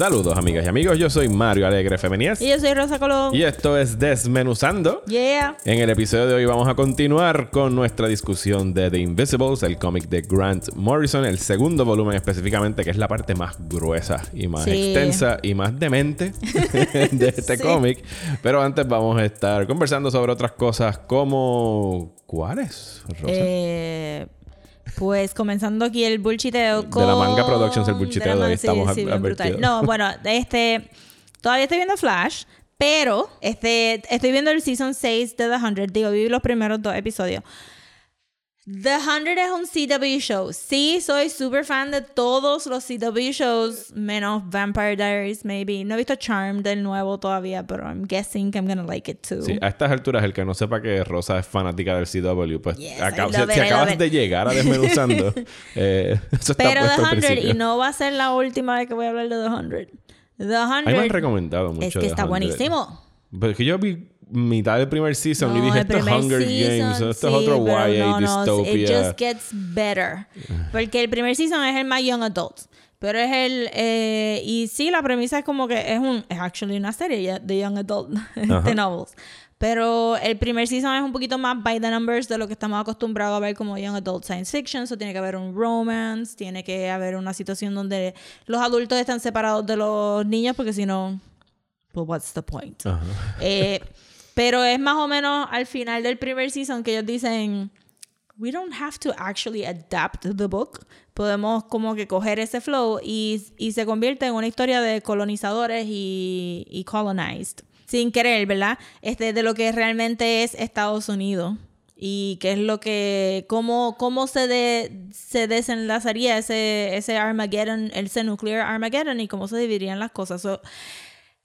Saludos amigas y amigos, yo soy Mario Alegre Femenies Y yo soy Rosa Colón. y esto es Desmenuzando. Yeah. En el episodio de hoy vamos a continuar con nuestra discusión de The Invisibles, el cómic de Grant Morrison, el segundo volumen específicamente, que es la parte más gruesa y más Sí. extensa y más demente de este Sí. cómic. Pero antes vamos a estar conversando sobre otras cosas como... ¿Cuáles? Rosa? Eh, pues comenzando aquí el bullshiteo con... la Manga Productions, el bullshiteo de de hoy, sí, estamos sí, brutal. No, bueno, este... Todavía estoy viendo Flash, pero este, estoy viendo el Season 6 de The 100. Digo, vi los primeros dos episodios. The 100 es un CW show. Sí, soy súper fan de todos los CW shows, menos Vampire Diaries, maybe. No he visto Charm del nuevo todavía, pero I'm guessing I'm gonna like it too. Sí, a estas alturas, el que no sepa que Rosa es fanática del CW, pues Yes, I si, si it, I acabas de llegar a Desmenuzando, eh, eso está Pero puesto The al 100, principio. y no va a ser la última vez que voy a hablar de The 100. The 100 A mí me han recomendado mucho es que está 100. buenísimo. Pero es que yo vi mitad del primer season y No, dije, el esto es Hunger season, Games, esto sí, es otro YA no, no, dystopia. It just gets better. Porque el primer season es el más young adult. Pero es el... eh, y sí, la premisa es como que es un... Es actually una serie de young adult de novels. Pero el primer season es un poquito más by the numbers de lo que estamos acostumbrados a ver como young adult science fiction. So tiene que haber un romance, tiene que haber una situación donde los adultos están separados de los niños porque si no... Well, what's the point? Ajá. Eh, pero es más o menos al final del primer season que ellos dicen, we don't have to actually adapt the book. Podemos como que coger ese flow y, y se convierte en una historia de colonizadores y, y colonized. Sin querer, ¿verdad? Este, de lo que realmente es Estados Unidos. Y qué es lo que, cómo, cómo se, de, se desenlazaría ese, ese Armageddon, ese nuclear Armageddon y cómo se dividirían las cosas. So,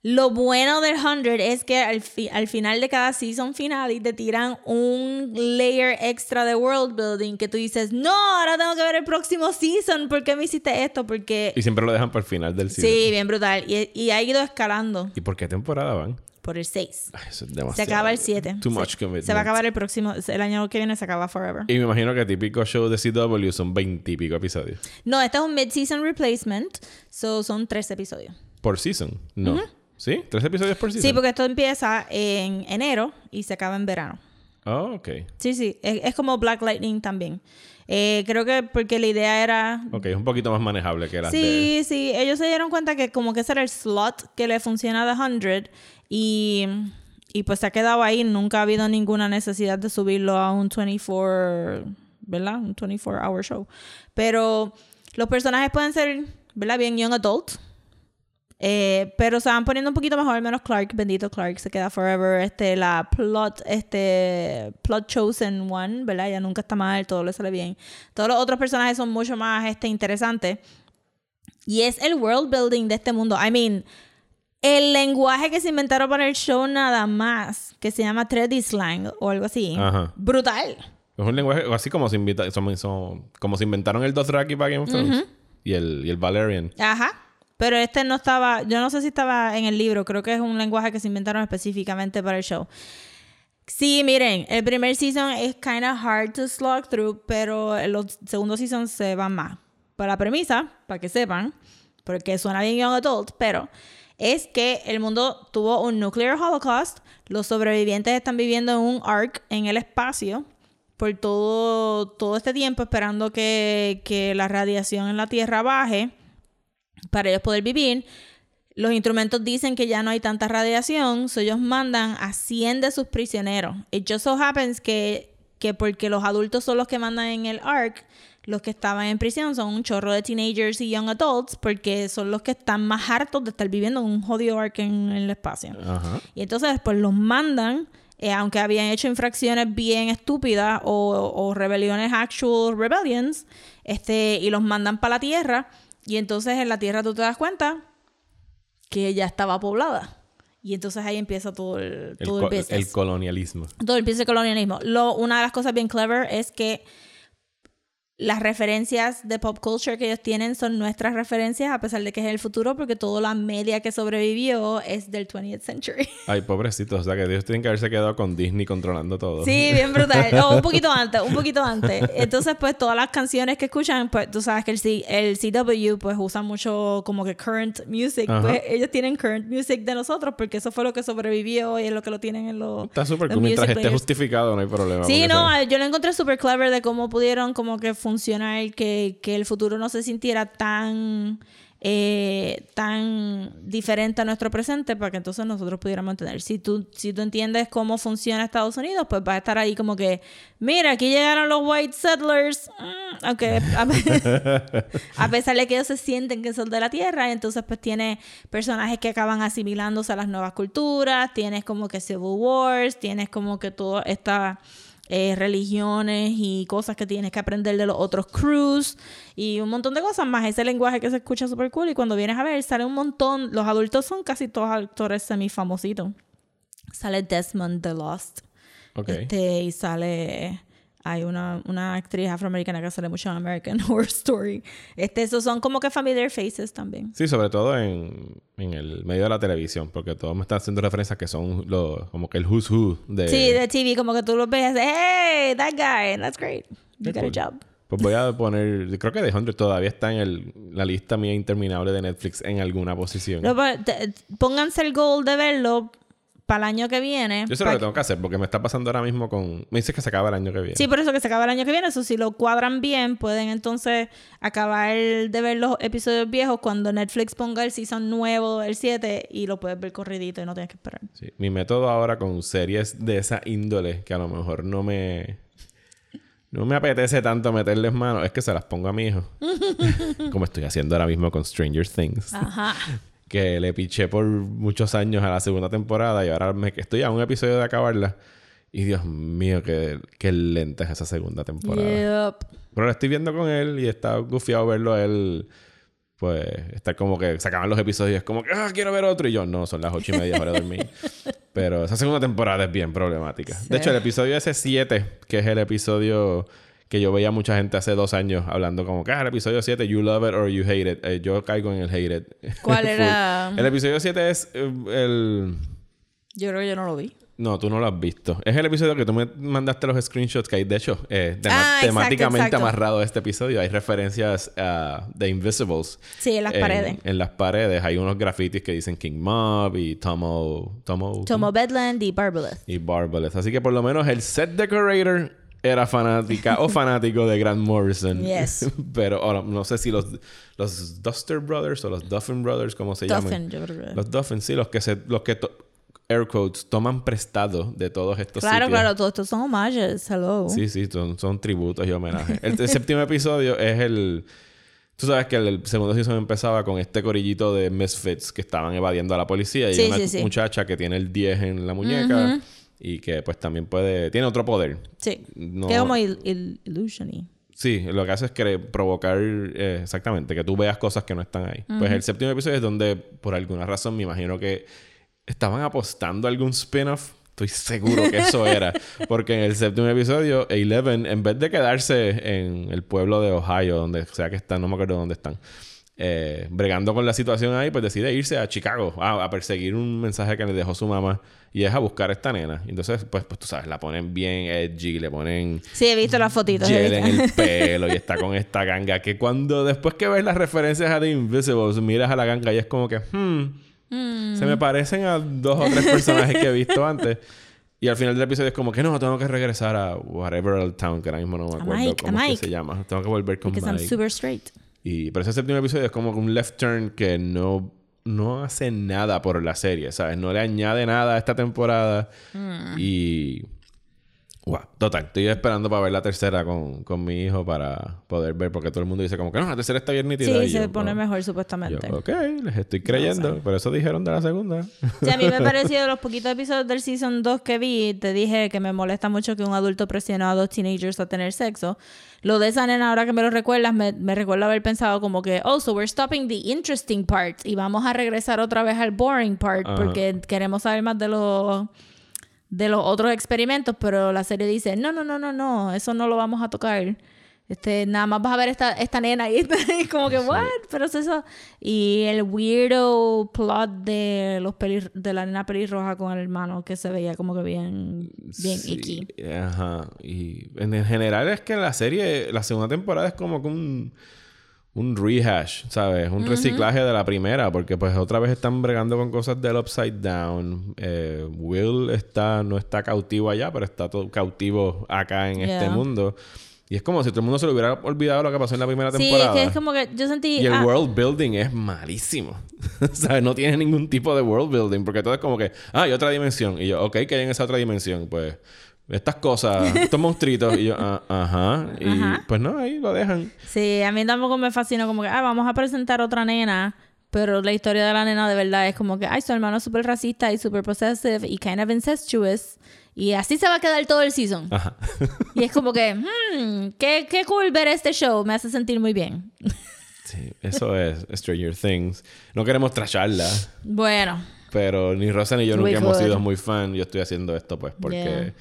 lo bueno del 100 es que al, fi- al final de cada season final te tiran un layer extra de world building que tú dices, no, ahora tengo que ver el próximo season. ¿Por qué me hiciste esto? Porque... Y siempre lo dejan para el final del season. Sí, bien brutal. Y, y ha ido escalando ¿Y por qué temporada van? por el 6. Ay, eso es Se acaba el 7. Too Se- much commitment. Se va a acabar el próximo, el año que viene se acaba Forever. Y me imagino que típico show de CW son 20 y pico episodios. No, este es un mid-season replacement. So son tres episodios. ¿Por season? No. ¿Sí? ¿Tres episodios por season? Sí, porque esto empieza en enero y se acaba en verano. Oh, ok. Sí, sí, es, es como Black Lightning también. Eh, creo que porque la idea era... Ok, es un poquito más manejable que de... Sí, sí, ellos se dieron cuenta que como que ese era el slot que le funciona a The 100 y, y pues se ha quedado ahí. Nunca ha habido ninguna necesidad de subirlo a un 24, ¿verdad? Un 24 hour show. Pero los personajes pueden ser, ¿verdad? Bien young adult. Eh, pero se van poniendo un poquito mejor, menos Clark, bendito Clark, se queda forever. Este, la plot, este, plot chosen one, ¿verdad? Ya nunca está mal, todo le sale bien. Todos los otros personajes son mucho más este, interesantes. Y es el world building de este mundo. I mean, el lenguaje que se inventaron para el show nada más, que se llama Treddy Slang o algo así. Ajá. Brutal. Es un lenguaje así como se, invita- son- son- como se inventaron el Dothraki para Game of Thrones. y, el, y el Valerian. Ajá. Pero este no estaba, yo no sé si estaba en el libro, creo que es un lenguaje que se inventaron específicamente para el show. Sí, miren, el primer season es kind of hard to slog through, pero los segundos seasons se van más. Para la premisa, para que sepan, porque suena bien young adult, pero es que el mundo tuvo un nuclear holocaust, los sobrevivientes están viviendo en un arc en el espacio por todo, todo este tiempo esperando que, que la radiación en la Tierra baje para ellos poder vivir. Los instrumentos dicen que ya no hay tanta radiación, so ellos mandan a 100 de sus prisioneros. It just so happens que, que porque los adultos son los que mandan en el ARC, los que estaban en prisión son un chorro de teenagers y young adults, porque son los que están más hartos de estar viviendo en un jodido ARC en el espacio. Ajá. Y entonces después los mandan, eh, aunque habían hecho infracciones bien estúpidas o, o rebeliones actual rebellions, este, y los mandan para la Tierra. Y entonces en la Tierra tú te das cuenta que ya estaba poblada. Y entonces ahí empieza todo el, El, todo el business. el colonialismo. todo empieza el colonialismo. Lo, una de las cosas bien clever es que las referencias de pop culture que ellos tienen son nuestras referencias, a pesar de que es el futuro, porque toda la media que sobrevivió es del 20th century. Ay, pobrecitos. O sea, que ellos tienen que haberse quedado con Disney controlando todo. Sí, bien brutal. O un poquito antes, un poquito antes. Entonces, pues todas las canciones que escuchan, pues tú sabes que el, C- el CW pues usa mucho como que current music. Ajá. Pues ellos tienen current music de nosotros porque eso fue lo que sobrevivió y es lo que lo tienen en los. Está súper cool. Mientras esté justificado, no hay problema. Sí, no, yo lo encontré súper clever de cómo pudieron como que funcionar, que, que el futuro no se sintiera tan, eh, tan diferente a nuestro presente para que entonces nosotros pudiéramos entender. Si tú, si tú entiendes cómo funciona Estados Unidos, pues va a estar ahí como que, mira, aquí llegaron los white settlers, mm, a, pesar de que ellos se sienten que son de la tierra, entonces pues tiene personajes que acaban asimilándose a las nuevas culturas, tienes como que Civil Wars, tienes como que toda esta eh, religiones y cosas que tienes que aprender de los otros crews y un montón de cosas más. Ese lenguaje que se escucha súper cool y cuando vienes a ver sale un montón, los adultos son casi todos actores semifamositos. Sale Desmond The Lost. Ok. Este, y sale. Hay una, una actriz afroamericana que sale mucho en American Horror Story. Este, esos son como que familiar faces también. Sí, sobre todo en, en el medio de la televisión, porque todos me están haciendo referencias que son los, como que el who's who de... Sí, de TV, como que tú los ves, hey, that guy, that's great. You got cool. a job. Pues voy a poner, creo que The Hundred todavía está en el, la lista mía interminable de Netflix en alguna posición. Lo pa- te- pónganse el goal de verlo para el año que viene. Yo sé lo que tengo que hacer, porque me está pasando ahora mismo con... Me dices que se acaba el año que viene. Sí, por eso que se acaba el año que viene. Eso si lo cuadran bien, pueden entonces acabar de ver los episodios viejos cuando Netflix ponga el season nuevo, el 7, y lo puedes ver corridito y no tienes que esperar. Sí. Mi método ahora con series de esa índole, que a lo mejor no me... No me apetece tanto meterles mano, es que se las pongo a mi hijo. Como estoy haciendo ahora mismo con Stranger Things. Ajá. Que le piché por muchos años a la segunda temporada y ahora me estoy a un episodio de acabarla. Y Dios mío, qué, qué lenta es esa segunda temporada. Yep. Pero la estoy viendo con él y está gufiado verlo a él. Pues está como que se acaban los episodios como que ah, quiero ver otro. Y yo, no, son las ocho y media, de dormir. Pero esa segunda temporada es bien problemática. De hecho, el episodio ese 7, que es el episodio que yo veía mucha gente hace dos años hablando como que ah, el episodio 7, you love it or you hate it. Eh, yo caigo en el hate it. ¿Cuál era? El episodio 7 es eh, el. Yo creo que yo no lo vi. No, tú no lo has visto. Es el episodio que tú me mandaste los screenshots que hay, de hecho, eh, tema- Ah, exacto, temáticamente exacto. amarrado a este episodio. Hay referencias a The Invisibles. Sí, en las paredes. En las paredes hay unos grafitis que dicen King Mob y Tomo... Tomo... Tomo Bedland y Barbaleth. Y Barbaleth. Así que por lo menos el set decorator era fanática o fanático de Grant Morrison. Yes. Pero ahora, no sé si los, los Duster Brothers o los Duffin Brothers, como se llaman. Duffin, yo creo que- Los Duffin, sí, los que se, los que air quotes toman prestado de todos estos Claro, sitios. claro, todos estos son homages. Hello. Sí, sí, son, son tributos y homenajes. El, el séptimo episodio es el. Tú sabes que el, el segundo season empezaba con este corillito de misfits que estaban evadiendo a la policía y Sí, hay una sí, sí. muchacha que tiene el 10 en la muñeca y que pues también puede. Tiene otro poder. Sí. No- Que es como il- il- Sí, lo que hace es que provocar eh, exactamente que tú veas cosas que no están ahí. Pues el séptimo episodio es donde, por alguna razón, me imagino que estaban apostando a algún spin-off. Estoy seguro que eso era. Porque en el séptimo episodio, Eleven, en vez de quedarse en el pueblo de Ohio, donde sea que están, no me acuerdo dónde están, eh, bregando con la situación ahí, pues decide irse a Chicago a, a perseguir un mensaje que le dejó su mamá y es a buscar a esta nena. Entonces, pues, pues tú sabes, la ponen bien edgy, le ponen Sí, he visto las fotitos. gel en el pelo y está con esta ganga que cuando después que ves las referencias a The Invisibles miras a la ganga y es como que hmm, se me parecen a dos o tres personajes que he visto antes y al final del episodio es como que no tengo que regresar a whatever town que ahora mismo no me acuerdo Mike, cómo es que se llama tengo que volver con Because I'm Mike super straight. Y pero ese séptimo episodio es como un left turn que no no hace nada por la serie, ¿sabes? No le añade nada a esta temporada. Mm. Y Wow, total. Estoy esperando para ver la tercera con, con mi hijo para poder ver, porque todo el mundo dice como que no, la tercera está bien nítida. Sí, y se yo, pone "Oh". mejor Yo, supuestamente. ok, les estoy creyendo. Por eso dijeron de la segunda. Sí, a mí me pareció de los poquitos episodios del Season 2 que vi, te dije que me molesta mucho que un adulto presione a dos teenagers a tener sexo. Lo de esa nena, ahora que me lo recuerdas, me, me recuerda haber pensado como que, oh, so we're stopping the interesting part y vamos a regresar otra vez al boring part Ajá. porque queremos saber más de los de los otros experimentos, pero la serie dice, no, no, no, no, no, eso no lo vamos a tocar. Este, nada más vas a ver esta, esta nena y es como que, what? Pero es eso. Y el weirdo plot de los pelir de la nena pelirroja con el hermano que se veía como que bien, bien Sí, icky. Ajá. Y en general es que la serie, la segunda temporada es como que un, un rehash, ¿sabes? Un reciclaje de la primera, porque pues otra vez están bregando con cosas del Upside Down. Eh, Will está, no está cautivo allá, pero está todo cautivo acá en este mundo. Y es como si todo el mundo se le hubiera olvidado lo que pasó en la primera Sí, temporada. es que es como que yo sentí... Y el ah, world building es malísimo. ¿Sabes? No tiene ningún tipo de world building. Porque todo es como que, ah, hay otra dimensión. Y yo, ok, que hay en esa otra dimensión? Pues, estas cosas, estos monstruitos. Y yo, ah, ajá. Y Ajá. pues no, ahí lo dejan. Sí, a mí tampoco me fascinó como que, ah, vamos a presentar otra nena, pero la historia de la nena de verdad es como que, ay, su hermano es súper racista y súper possessive y kind of incestuous. Y así se va a quedar todo el season. Ajá. Y es como que, hmm, qué, qué cool ver este show, me hace sentir muy bien. sí, eso es Stranger Things. No queremos trasharla. Bueno, Pero ni Rosa ni yo nunca hemos sido muy fan. Yo estoy haciendo esto pues porque... Yeah.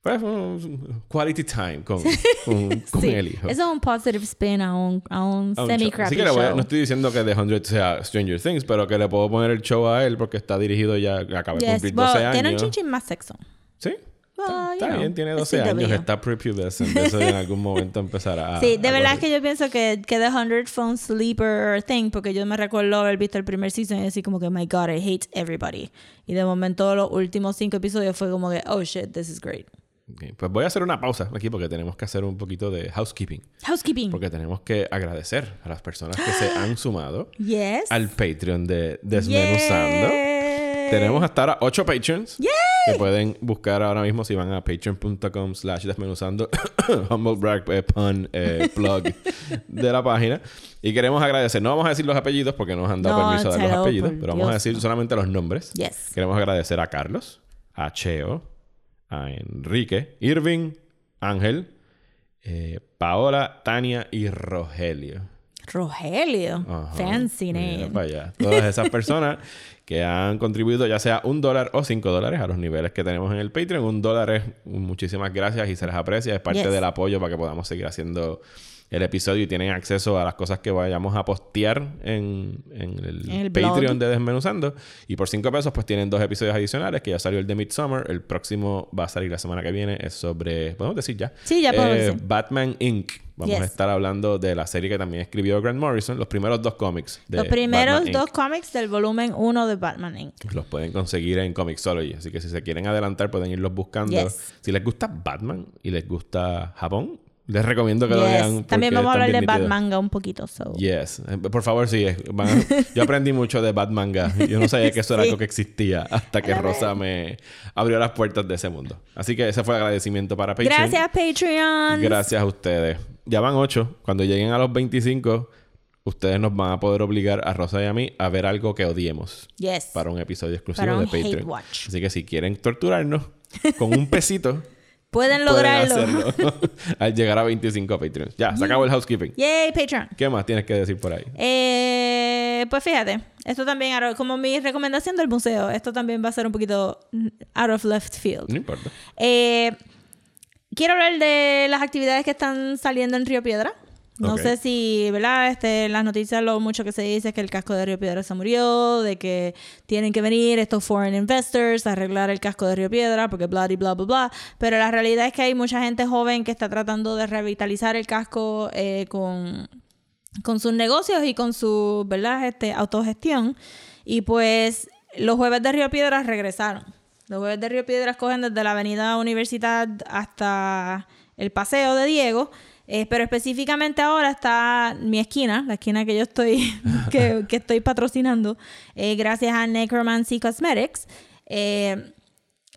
Pues, un quality time con, con, con sí, el hijo. eso es un positive spin a un, a un a un show. Así que voy no estoy diciendo que The 100 sea Stranger Things, pero que le puedo poner el show a él porque está dirigido ya, acaba de Yes, cumplir well, 12 años. tiene un chinchín más sexo. Sí. Well, está know, bien, tiene it's 12 años, está prepubescent. Eso en algún momento empezará a. Sí, de a verdad correr. que yo pienso que, que The 100 fue un sleeper thing, porque yo me recuerdo haber visto el primer season y decir como que, my God, I hate everybody. Y de momento los últimos cinco episodios fue como que, oh shit, this is great. Pues voy a hacer una pausa aquí porque tenemos que hacer un poquito de housekeeping. Housekeeping. Porque tenemos que agradecer a las personas que se han sumado Yes. al Patreon de Desmenuzando. Yay. Tenemos hasta ahora 8 patrons que pueden buscar ahora mismo si van a patreon.com slash desmenuzando humble brag eh, pun eh, plug de la página y queremos agradecer no vamos a decir los apellidos porque no nos han dado No, permiso de dar los apellidos pero vamos a decir solamente los nombres Yes. queremos agradecer a Carlos a Cheo a Enrique Irving Ángel eh, Paola Tania y Rogelio Rogelio. Ajá. Fancy name. para allá. Todas esas personas que han contribuido ya sea un dólar o cinco dólares a los niveles que tenemos en el Patreon. Un dólar es muchísimas gracias y se les aprecia. Es parte Yes. del apoyo para que podamos seguir haciendo el episodio y tienen acceso a las cosas que vayamos a postear en, en el, blog. Patreon de Desmenuzando. Y por cinco pesos pues tienen dos episodios adicionales que ya salió el de Midsummer. El próximo va a salir la semana que viene. Es sobre, podemos decir ya. Sí, ya podemos Eh, decir. Batman Inc. Vamos a estar hablando de la serie que también escribió Grant Morrison, los primeros dos cómics. De Los primeros Batman dos Inc. cómics del volumen 1 de Batman Inc. Los pueden conseguir en Comixology. Así que si se quieren adelantar, pueden irlos buscando. Yes. Si les gusta Batman y les gusta Japón, les recomiendo que lo Yes. vean. También vamos a hablar de nítidos. Batmanga un poquito. So. Yes. Eh, Por favor, sí. van a- Yo aprendí mucho de Batmanga. Yo no sabía que eso era algo que existía hasta que Rosa me abrió las puertas de ese mundo. Así que ese fue el agradecimiento para Patreon. Gracias, Patreon. Gracias a ustedes. Ya van ocho. Cuando lleguen a los 25, ustedes nos van a poder obligar a Rosa y a mí a ver algo que odiemos Yes. para un episodio exclusivo Para un de Patreon. hate watch. Así que si quieren torturarnos con un pesito, Pueden pueden lograrlo. hacerlo al llegar a 25 Patreons. Ya, se acabó el housekeeping. Yay, Patreon. ¿Qué más tienes que decir por ahí? Eh, pues fíjate, esto también, como mi recomendación del museo, esto también va a ser un poquito out of left field. No importa. Eh, quiero hablar de las actividades que están saliendo en Río Piedra. No sé si, ¿verdad? Este, en las noticias lo mucho que se dice es que el casco de Río Piedra se murió, de que tienen que venir estos foreign investors a arreglar el casco de Río Piedra, porque bla, y bla, bla, bla. Pero la realidad es que hay mucha gente joven que está tratando de revitalizar el casco eh, con, con sus negocios y con su, ¿verdad? Este, autogestión. Y pues los jueves de Río Piedras regresaron. Los jueves de Río Piedras cogen desde la avenida Universidad hasta el Paseo de Diego. Eh, pero específicamente ahora está mi esquina, la esquina que yo estoy, que, que estoy patrocinando, eh, gracias a Necromancy Cosmetics. Eh,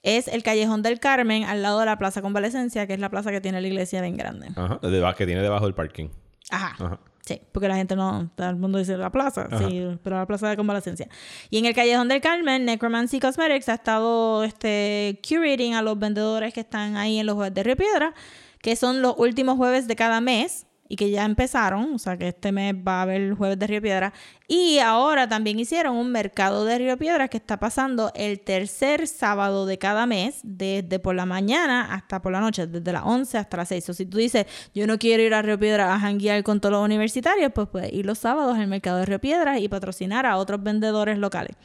es el Callejón del Carmen al lado de la Plaza Convalecencia, que es la plaza que tiene la iglesia bien grande. Ajá. que tiene debajo del parking. Ajá. Ajá. Sí, porque la gente no, todo el mundo dice la plaza, sí, pero la plaza de convalecencia. Y en el Callejón del Carmen, Necromancy Cosmetics ha estado este, curating a los vendedores que están ahí en los jueves de Río Piedra, que son los últimos jueves de cada mes y que ya empezaron, o sea que este mes va a haber jueves de Río Piedra. Y ahora también hicieron un mercado de Río Piedra que está pasando el tercer sábado de cada mes, desde por la mañana hasta por la noche, desde las 11 hasta las 6. O si tú dices, yo no quiero ir a Río Piedra a janguear con todos los universitarios, pues puedes ir los sábados al mercado de Río Piedra y patrocinar a otros vendedores locales.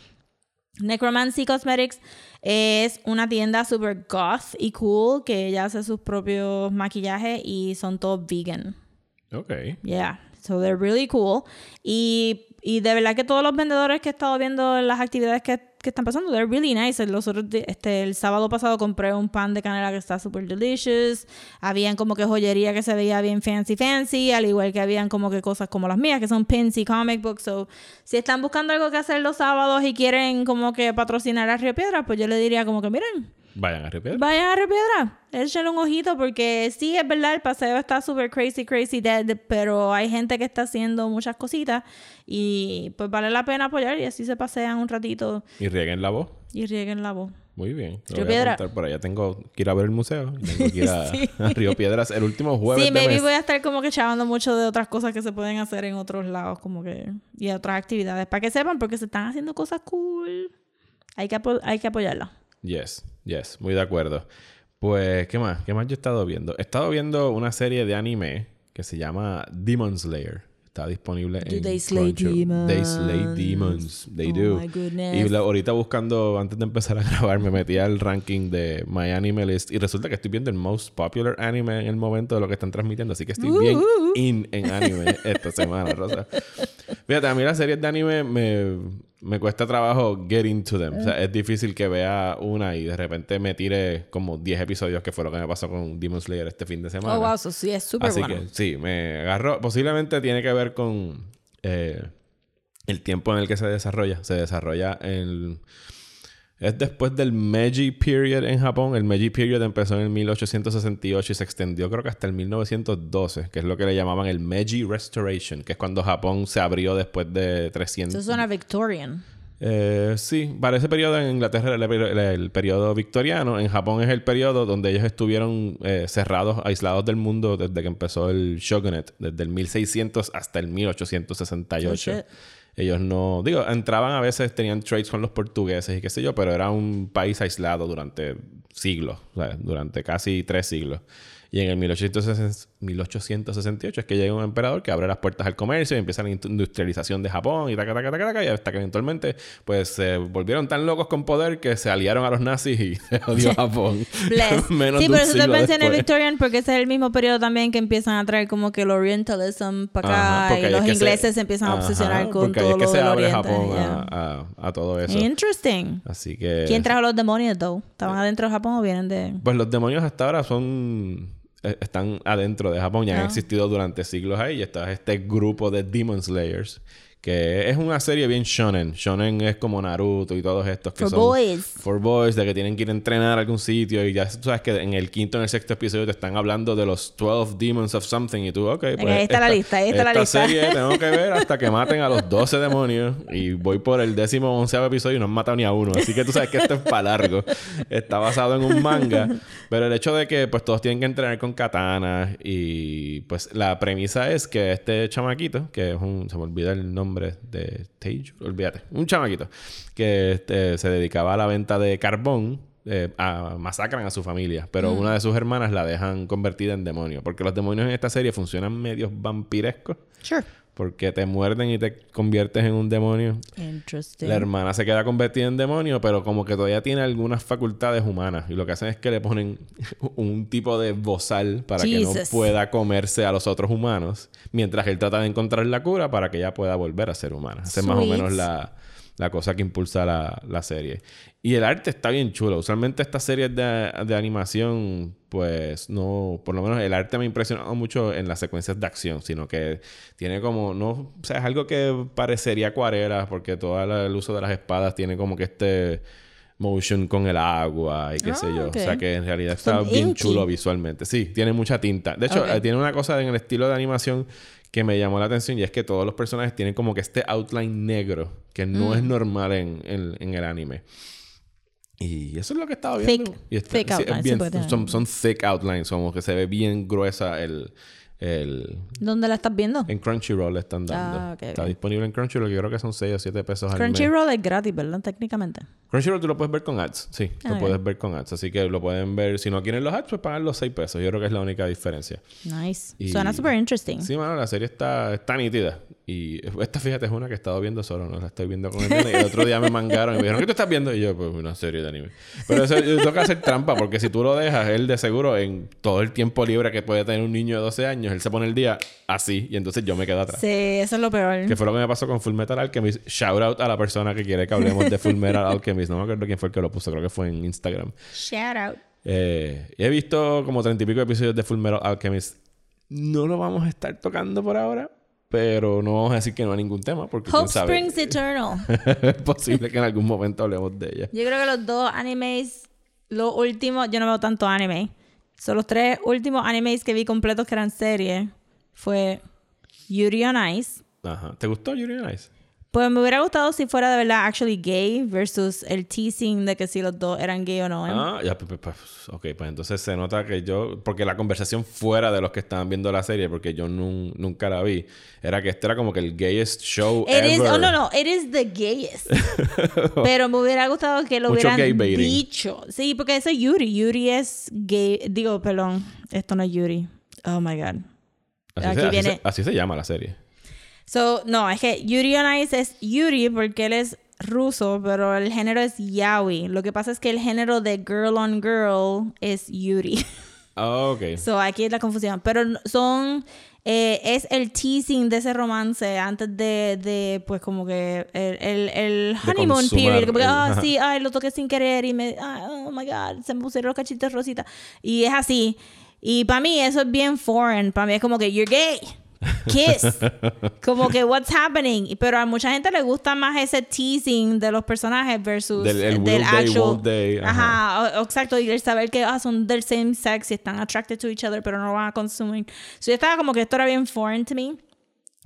Necromancy Cosmetics es una tienda super goth y cool que ella hace sus propios maquillajes y son todos vegan. Ok. Yeah, so they're really cool. Y, y de verdad que todos los vendedores que he estado viendo en las actividades que, están pasando, they're really nice. Los otros este, el sábado pasado compré un pan de canela que está super delicious. Habían como que joyería que se veía bien fancy fancy, al igual que habían como que cosas como las mías, que son pins y comic books. So, si están buscando algo que hacer los sábados y quieren como que patrocinar a Río Piedra, pues yo le diría como que miren, Vayan a Río Piedra. Vayan a Río Piedra, échenle un ojito porque sí, es verdad, el paseo está súper crazy, crazy dead, pero hay gente que está haciendo muchas cositas y pues vale la pena apoyar y así se pasean un ratito Y rieguen la voz. y rieguen la voz. Muy bien. Río voy Piedra. por allá. Tengo que ir a ver el museo. Tengo que ir a, a Río Piedras el último jueves Sí, de maybe mes. voy a estar como que chavando mucho de otras cosas que se pueden hacer en otros lados, como que, y otras actividades, para que sepan, porque se están haciendo cosas cool. Hay que, hay que apoyarla. Yes, yes, muy de acuerdo. Pues, ¿qué más? ¿Qué más yo he estado viendo? He estado viendo una serie de anime que se llama Demon Slayer. Está disponible Do en they slay Crunchyroll. They slay demons? demons. They Oh do. my goodness. Y la- ahorita buscando, antes de empezar a grabar, me metí al ranking de My Anime List y resulta que estoy viendo el most popular anime en el momento de lo que están transmitiendo. Así que estoy bien in en anime esta semana, Rosa. Fíjate, a mí las series de anime me, me cuesta trabajo get into them. O sea, es difícil que vea una y de repente me tire como 10 episodios, que fue lo que me pasó con Demon Slayer este fin de semana. Oh, wow, eso sí es súper Así bueno. que sí, me agarró. Posiblemente tiene que ver con eh, el tiempo en el que se desarrolla. Se desarrolla en. Es después del Meiji Period en Japón. El Meiji Period empezó en el 1868 y se extendió creo que hasta el 1912, que es lo que le llamaban el Meiji Restoration, que es cuando Japón se abrió después de 300. Eso suena Victorian. Eh, sí, para ese periodo en Inglaterra era el, el- periodo victoriano. En Japón es el periodo donde ellos estuvieron eh, cerrados, aislados del mundo desde que empezó el shogunate, desde el 1600 hasta el 1868. Oh. Ellos no, digo, entraban a veces, tenían trades con los portugueses y qué sé yo, pero era un país aislado durante siglos, durante casi tres siglos. Y en el 1860 1868 es que llega un emperador que abre las puertas al comercio y empieza la industrialización de Japón y taca, taca, taca, taca, y hasta que eventualmente pues se volvieron tan locos con poder que se aliaron a los nazis y se odió Japón. Menos sí, un eso te pensé en el. Victorian, porque ese es el mismo periodo también que empiezan a traer como que el Orientalism para Ajá, acá porque y los ingleses se, empiezan a Ajá, obsesionar con todo es que lo se del abre. Japón yeah. a, a- a todo eso. Interesting. Así que... ¿Quién trajo los demonios, though? ¿Estaban adentro de Japón o vienen de...? Pues los demonios hasta ahora son... eh, Están adentro de Japón y han Ah. existido durante siglos ahí. Y está este grupo de Demon Slayers. Que es una serie bien shonen. Shonen es como Naruto y todos estos que For son... boys. For boys. De que tienen que ir a entrenar a algún sitio. Y ya tú sabes que en el quinto o en el sexto episodio te están hablando de los 12 Demons of Something. Y tú, ok, pues... ahí está la lista, ahí está la esta lista. serie tengo que ver hasta que maten a los 12 demonios. Y voy por el décimo onceavo episodio y no han matado ni a uno. Así que tú sabes que esto es para largo. Está basado en un manga. Pero el hecho de que pues todos tienen que entrenar con katanas. Y pues la premisa es que este chamaquito, que es un... Se me olvida el nombre de Teiju. Olvídate. Un chamaquito. Que este, se dedicaba a la venta de carbón. eh, a- masacran a su familia, pero una de sus hermanas la dejan convertida en demonio, porque los demonios en esta serie funcionan medios vampirescos. Sure. Porque te muerden y te conviertes en un demonio. Interesting. La hermana se queda convertida en demonio, pero como que todavía tiene algunas facultades humanas. Y lo que hacen es que le ponen un tipo de bozal para que no pueda comerse a los otros humanos. Mientras él trata de encontrar la cura para que ella pueda volver a ser humana. Esa es más o menos la, la cosa que impulsa la, la serie. Y el arte está bien chulo. Usualmente estas series de, de animación, pues no, por lo menos el arte me ha impresionado mucho en las secuencias de acción, sino que tiene como, no, o sea, es algo que parecería acuarela, porque todo el uso de las espadas tiene como que este motion con el agua y qué sé Ah, yo. O sea que en realidad está Son bien inky. chulo visualmente. Sí, tiene mucha tinta. De hecho, eh, tiene una cosa en el estilo de animación que me llamó la atención y es que todos los personajes tienen como que este outline negro que no Mm. es normal en, en- en el anime. Y eso es lo que estaba viendo. Thick- y está- thick sí, outlines, bien- son, son thick outlines, como que se ve bien gruesa el... el ¿Dónde la estás viendo? en Crunchyroll le están dando. Ah, Está disponible en Crunchyroll, que creo que son 6 o 7 pesos al mes. Crunchyroll es gratis, ¿verdad? Técnicamente. Crunchyroll tú lo puedes ver con ads, sí, Ah, lo ok. puedes ver con ads. Así que lo pueden ver. Si no quieren los ads, pues pagan los 6 pesos. Yo creo que es la única diferencia. Nice. Y- Suena súper interesting. Sí, mano, la serie está, está nítida. Y esta, fíjate, es una que he estado viendo solo, no la estoy viendo con el nene. Y el otro día me mangaron y me dijeron, ¿qué tú estás viendo? Y yo, pues una serie de anime. Pero eso yo tengo que hacer trampa, porque si tú lo dejas, él de seguro, en todo el tiempo libre que puede tener un niño de 12 años, él se pone el día así. Y entonces yo me quedo atrás. Sí, eso es lo peor. Que fue lo que me pasó con Full Metal Alchemist. Shout out a la persona que quiere que hablemos de Full Metal Alchemist. No me acuerdo quién fue el que lo puso, creo que fue en Instagram. Shout out. Eh, he visto como treinta y pico episodios de Full Metal Alchemist. No lo vamos a estar tocando por ahora, pero no vamos a decir que no hay ningún tema, porque Hope. Springs Eternal. es posible que en algún momento hablemos de ella. Yo creo que los dos animes, los últimos, yo no veo tanto anime. Son los tres últimos animes que vi completos que eran series. Fue Yuri on Ice. Ajá. ¿Te gustó Yuri on Ice? Pues me hubiera gustado si fuera de verdad actually gay versus el teasing de que si los dos eran gay o no. ¿eh? Ah, ya, pues, pues, pues, ok, pues entonces se nota que yo, porque la conversación fuera de los que estaban viendo la serie, porque yo nun- nunca la vi, era que este era como que el gayest show It ever. is, oh no, no, it is the gayest. Pero me hubiera gustado que lo Mucho hubieran dicho. Sí, porque eso es Yuri. Yuri es gay. Digo, perdón, esto no es Yuri. Oh my god. Así, Aquí se, así viene- se- así se llama la serie. So, no, es que Yuri on Ice es Yuri porque él es ruso, pero el género es yaoi. Lo que pasa es que el género de girl on girl es Yuri. Ah, ok. So, aquí es la confusión. Pero son. eh, es el teasing de ese romance antes de, de pues, como que el, el, el honeymoon period. Como que, el- ah, ajá. sí, ay, lo toqué sin querer y me. ay, oh my god, se me pusieron los cachitos rositas. Y es así. Y para mí eso es bien foreign. Para mí es como que, you're gay. Kiss. como que, what's happening? Pero a mucha gente le gusta más ese teasing de los personajes versus Del- el del actual. won't they, ajá. Ajá, o- exacto. Y el saber que ah, son del same sex y están attracted to each other, pero no lo van a consumir. So, yo estaba como que esto era bien foreign to me.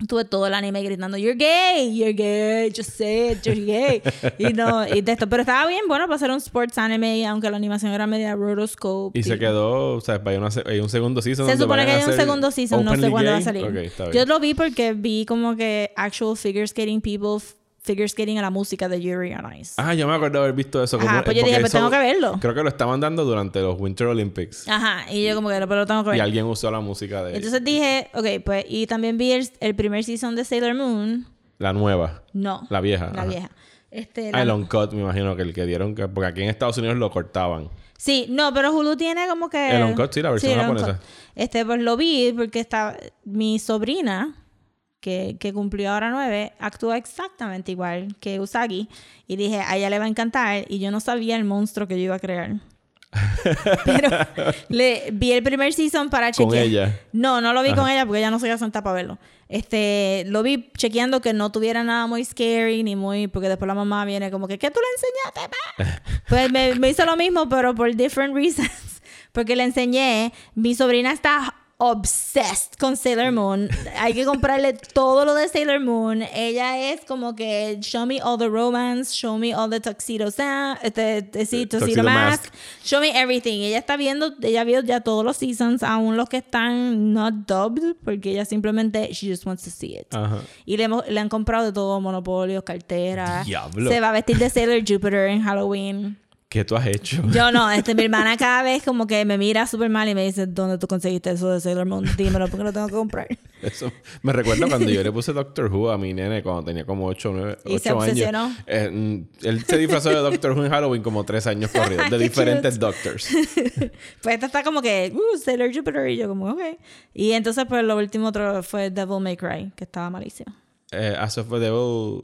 Tuve todo el anime gritando, you're gay, you're gay, just say it, you're gay. y no, y de esto. Pero estaba bien bueno para hacer un sports anime, aunque la animación era media rotoscope. Y se quedó, o sea, hay, una hay un segundo season. Se supone que hay un segundo season, no sé cuándo va a salir. Yo lo vi porque vi como que actual figure skating people figure skating a la música de Yuri on Ice. Ah, yo me acuerdo haber visto eso. Ajá, pues yo dije, pues eso- tengo que verlo. Creo que lo estaban dando durante los Winter Olympics. Ajá, y yo como que pero lo tengo que ver. Y alguien usó la música de Entonces dije, ok, pues, y también vi el, el primer season de Sailor Moon. la nueva. No. La vieja, La ajá. vieja. Este, Ah, la- el Uncut, me imagino que el que dieron. que- porque aquí en Estados Unidos lo cortaban. Sí, no, pero Hulu tiene como que... El Uncut, sí, la versión el japonesa. Este, pues lo vi porque estaba... Mi sobrina, que, que cumplió ahora nueve, actúa exactamente igual que Usagi. Y dije, a ella le va a encantar. Y yo no sabía el monstruo que yo iba a crear. Pero le vi el primer season para Con chequear. ella. No, no lo vi con ella porque ella no se iba a sentar para verlo. Este, lo vi chequeando que no tuviera nada muy scary ni muy. Porque después la mamá viene como que, ¿qué tú le enseñaste, pa? Pues me, me hizo lo mismo, pero por different reasons. Porque le enseñé, mi sobrina está obsessed con Sailor Moon. Hay que comprarle todo lo de Sailor Moon. Ella es como que show me all the romance, show me all the tuxedo sound, este, este, sí, tuxedo, mask, Mask. show me everything. Ella está viendo, ella vio ya todos los seasons, aún los que están not dubbed, porque ella simplemente she just wants to see it. Ajá. Y le, hemos- le han comprado de todo, monopolios, carteras. Diablo. Se va a vestir de Sailor Jupiter en Halloween. ¿Qué tú has hecho? Yo no, este, mi hermana cada vez como que me mira súper mal y me dice, ¿dónde tú conseguiste eso de Sailor Moon? Dímelo porque lo tengo que comprar. Eso me recuerda cuando yo le puse Doctor Who a mi nene cuando tenía como 8 o 9 Y se años. obsesionó. Eh, mm, él se disfrazó de Doctor Who en Halloween como 3 años corridos, de diferentes cute. Doctors. Pues esta está como que, uh, Sailor Jupiter y yo como, ok. Y entonces pues lo último otro fue Devil May Cry, que estaba malísimo. Eh, ah, eso fue Devil,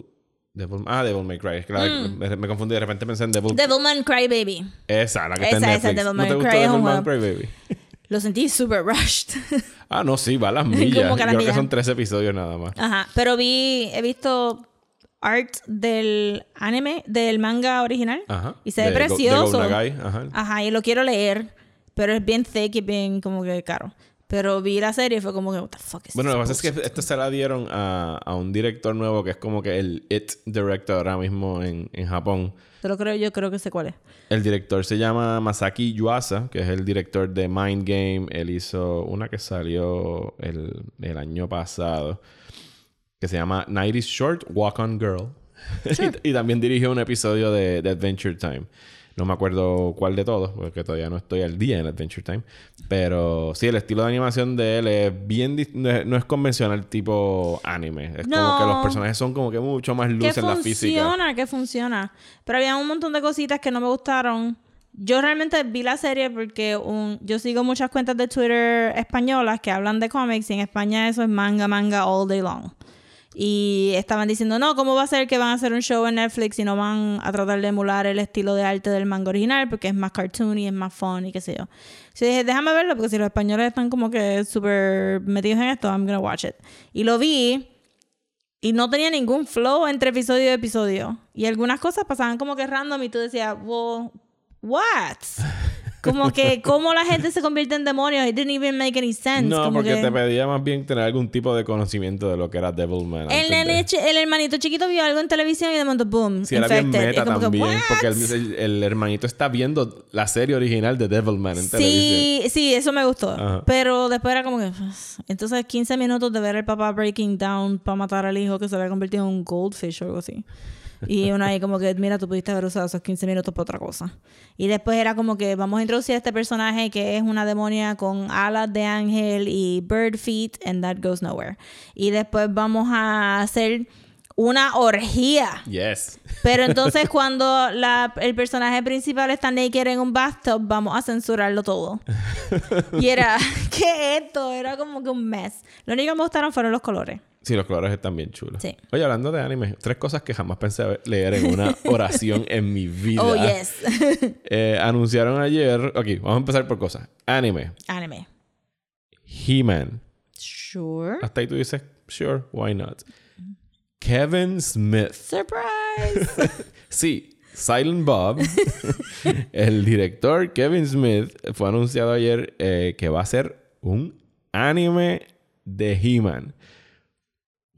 Devil... Ah, Devil May Cry. Claro, me, me confundí. De repente pensé en Devil... Mm. Devilman Cry Baby. Esa, la que está en Esa, esa, Netflix. Devil ¿No te May gustó Cry es un Devil May juego. Cry, baby? Lo sentí súper rushed. Ah, no, sí, va a las millas. Como las Creo que son tres episodios nada más. Ajá, pero vi, he visto art del anime, del manga original. Ajá. Y se ve precioso. Go ajá. Ajá, y lo quiero leer, pero es bien thick y bien como que caro. Pero vi la serie y fue como que, what the fuck is Bueno, lo que pasa es que esto se la dieron a, a un director nuevo que es como que el It Director ahora mismo en, en Japón. Te lo creo yo, creo que sé cuál es. El director se llama Masaki Yuasa, que es el director de Mind Game. Él hizo una que salió el, el año pasado, que se llama Night is Short, Walk on Girl. y, y también dirigió un episodio de, de Adventure Time. No me acuerdo cuál de todos, porque todavía no estoy al día en Adventure Time. Pero sí, el estilo de animación de él es bien... No es, convencional tipo anime. Es como No. que los personajes son como que mucho más luz que en la física. funciona, que funciona. Pero había un montón de cositas que no me gustaron. Yo realmente vi la serie porque un, yo sigo muchas cuentas de Twitter españolas que hablan de cómics y en España eso es manga, manga all day long. Y estaban diciendo, no, ¿cómo va a ser que van a hacer un show en Netflix y no van a tratar de emular el estilo de arte del manga original? Porque es más cartoony, es más fun y qué sé yo. Yo dije, déjame verlo porque si los españoles están como que súper metidos en esto, I'm gonna watch it. Y lo vi y no tenía ningún flow entre episodio y episodio. Y algunas cosas pasaban como que random y tú decías, well, what? Como que, ¿cómo la gente se convierte en demonios? It didn't even make any sense. No, como porque que... te pedía más bien tener algún tipo de conocimiento de lo que era Devilman. El, de- chi- el hermanito chiquito vio algo en televisión y de momento, boom, Sí, era bien infected. meta que, también. "What?" porque el, el- el hermanito está viendo la serie original de Devilman en televisión. Sí, sí, eso me gustó. Ajá. Pero después era como que... Entonces 15 minutos de ver al papá breaking down para matar al hijo que se había convertido en un goldfish o algo así. Y uno ahí como que, mira, tú pudiste haber usado esos 15 minutos para otra cosa. Y después era como que vamos a introducir a este personaje que es una demonia con alas de ángel y bird feet and that goes nowhere. Y después vamos a hacer una orgía. Yes. Pero entonces cuando la- el personaje principal está naked en un bathtub, vamos a censurarlo todo. Y era, ¿qué es esto? Era como que un mess. Lo único que me gustaron fueron los colores. Sí, los colores están bien chulos. Sí. Oye, hablando de anime, tres cosas que jamás pensé leer en una oración en mi vida. Oh, yes. Eh, anunciaron ayer. Ok, vamos a empezar por cosas. Anime. Anime. He-Man. Sure. Hasta ahí tú dices, sure, why not? Kevin Smith. Surprise. Sí, Silent Bob, el director Kevin Smith, fue anunciado ayer eh, que va a ser un anime de He-Man.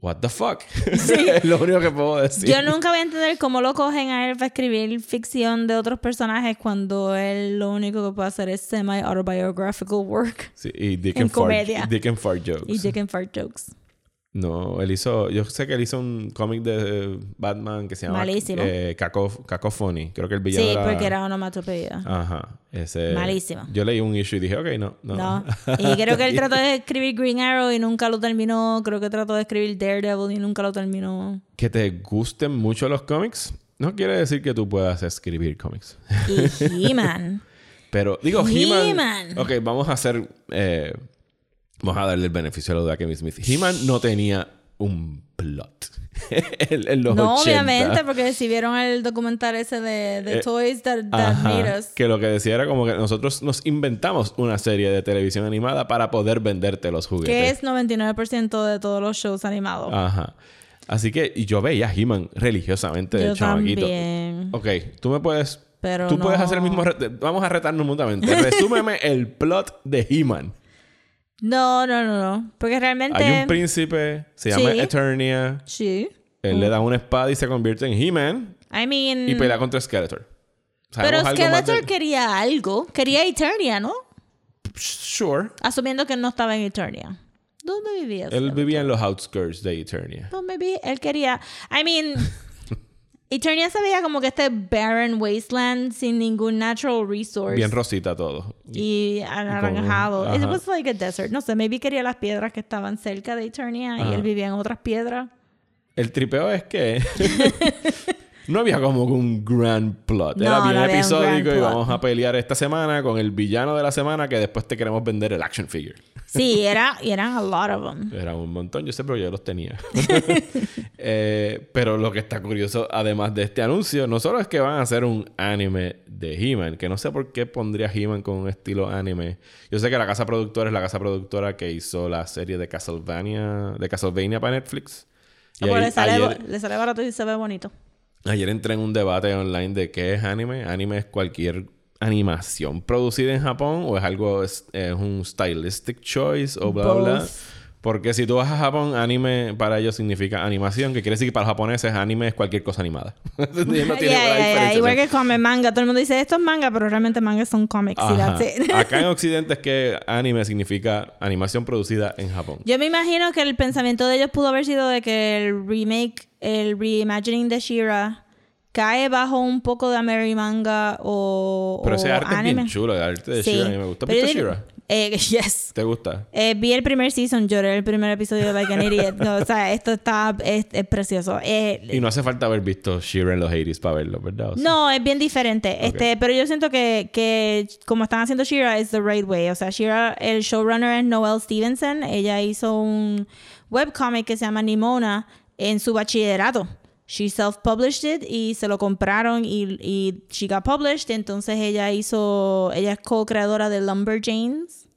What the fuck? es lo único que puedo decir. Yo nunca voy a entender cómo lo cogen a él para escribir ficción de otros personajes cuando él lo único que puede hacer es semi-autobiographical work Sí, y Dick en and, fart, comedia. Dick and Fart jokes. y dick and fart jokes. No, él hizo... Yo sé que él hizo un cómic de Batman que se llama... Malísimo. Eh, Cacof- Cacophony. Creo que el villano Sí, era... porque era onomatopeya. Ajá. Ese... Malísimo. Yo leí un issue y dije, ok, no, no. No. Y creo que él trató de escribir Green Arrow y nunca lo terminó. Creo que trató de escribir Daredevil y nunca lo terminó. que te gusten mucho los cómics no quiere decir que tú puedas escribir cómics. Y He-Man. Pero digo, He-Man. He-Man. ok, vamos a hacer. eh, vamos a darle el beneficio a lo de Kevin Smith. He-Man no tenía un plot. en, los no, 80. obviamente, porque si vieron el documental ese de, de Eh, Toys That, that Ajá, Made Us. que lo que decía era como que nosotros nos inventamos una serie de televisión animada para poder venderte los juguetes. Que es 99% de todos los shows animados. Ajá. Así que, yo veía a He-Man religiosamente de chamaquito. también. Ok, tú me puedes. Pero tú puedes hacer el mismo. Vamos a retarnos mutuamente. Resúmeme el plot de He-Man. No, no, no, no. Porque realmente. Hay un príncipe, se llama Sí. Eternia. Sí. Él le da una espada y se convierte en He-Man I mean. y pelea contra Skeletor. pero ¿Sabemos algo más Skeletor quería algo. Quería Eternia, ¿no? Sure. Asumiendo que no estaba en Eternia. ¿Dónde vivía? Él vivía en los outskirts de Eternia. No, maybe él quería. I mean, Eternia se veía como que este barren wasteland sin ningún natural resource. Bien rosita todo. y anaranjado. Ajá. It was like a desert. No sé, maybe quería las piedras que estaban cerca de Eternia y él vivía en otras piedras. El tripeo es que no había como un grand plot. No, Era bien no episódico y vamos a pelear esta semana con el villano de la semana que después te queremos vender el action figure. Sí, era, eran a lot of them. Era un montón, yo sé, pero yo los tenía. Eh, pero lo que está curioso, además de este anuncio, no solo es que van a hacer un anime de He-Man, que no sé por qué pondría He-Man con un estilo anime. Yo sé que la casa productora es la casa productora que hizo la serie de Castlevania, de Castlevania para Netflix. Y Porque ahí- le, sale, ayer, le sale barato y se ve bonito. Ayer entré en un debate online de qué es anime. Anime es cualquier animación producida en Japón o es algo, es, un stylistic choice o bla, bla. Porque si tú vas a Japón, anime para ellos significa animación, que quiere decir que para los japoneses anime es cualquier cosa animada. no tiene Yeah, yeah. Igual que comic manga. Todo el mundo dice esto es manga, pero realmente manga son cómics. Acá en Occidente es que anime significa animación producida en Japón. Yo me imagino que el pensamiento de ellos pudo haber sido de que el remake, el reimagining de Shira cae bajo un poco de Ameri manga o, Pero o ese arte es bien chulo, el arte de Sí. Shira. A mí me gusta. ¿Has Pero visto yo digo- Shira? Eh, yes. ¿Te gusta? Eh, vi el primer season, lloré el primer episodio de Idiot. No, o sea, esto está es, es precioso. Eh, Y no hace falta haber visto Shira en los 80s para verlo, ¿verdad? O sea, No, es bien diferente. Este, pero yo siento que, que como están haciendo Shira es the right way. O sea, Shira, el showrunner es Noelle Stevenson. Ella hizo un webcomic que se llama Nimona en su bachillerato. She self-published it y se lo compraron y, y she got published. Entonces ella hizo, ella es co-creadora de Lumberjanes,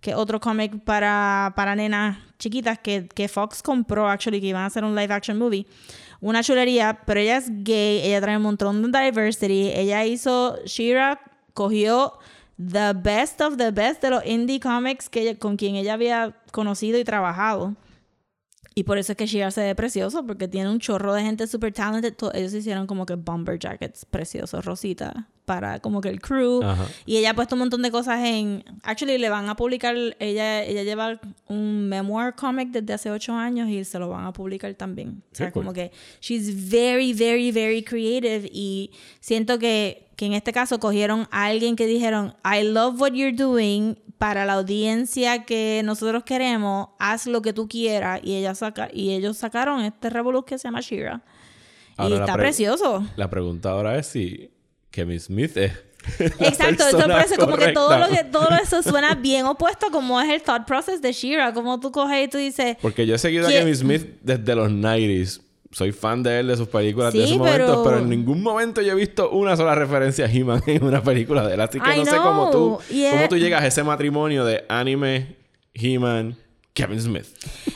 que es otro cómic para, para nenas chiquitas que, que Fox compró, actually, que iban a hacer un live action movie. Una chulería, pero ella es gay, ella trae un montón de diversity. Ella hizo, Shira cogió the best of the best de los indie comics que con quien ella había conocido y trabajado. Y por eso es que Shira se ve precioso, porque tiene un chorro de gente super talented. Ellos hicieron como que bomber jackets preciosos, rosita, para como que el crew. Ajá. Y ella ha puesto un montón de cosas en... Actually, le van a publicar... Ella, ella lleva un memoir comic desde hace ocho años y se lo van a publicar también. O sea, cool. como que... She's very, very, very creative. Y siento que, que en este caso cogieron a alguien que dijeron... I love what you're doing. Para la audiencia que nosotros queremos, haz lo que tú quieras. Y, ella saca, y ellos sacaron este revolú que se llama Shira. Ahora Y está pre- precioso. La pregunta ahora es si Kevin Smith es. Exacto, eso parece como que todo lo que todo eso suena bien opuesto como es el thought process de Shira, como tú coges y tú dices, Porque yo he seguido a ¿Quién- Kevin Smith desde los 90s. Soy fan de él, de sus películas de esos momentos, pero- pero en ningún momento yo he visto una sola referencia a He-Man en una película de él. Así que I no sé cómo tú, cómo tú llegas a ese matrimonio de anime, He-Man, Kevin Smith.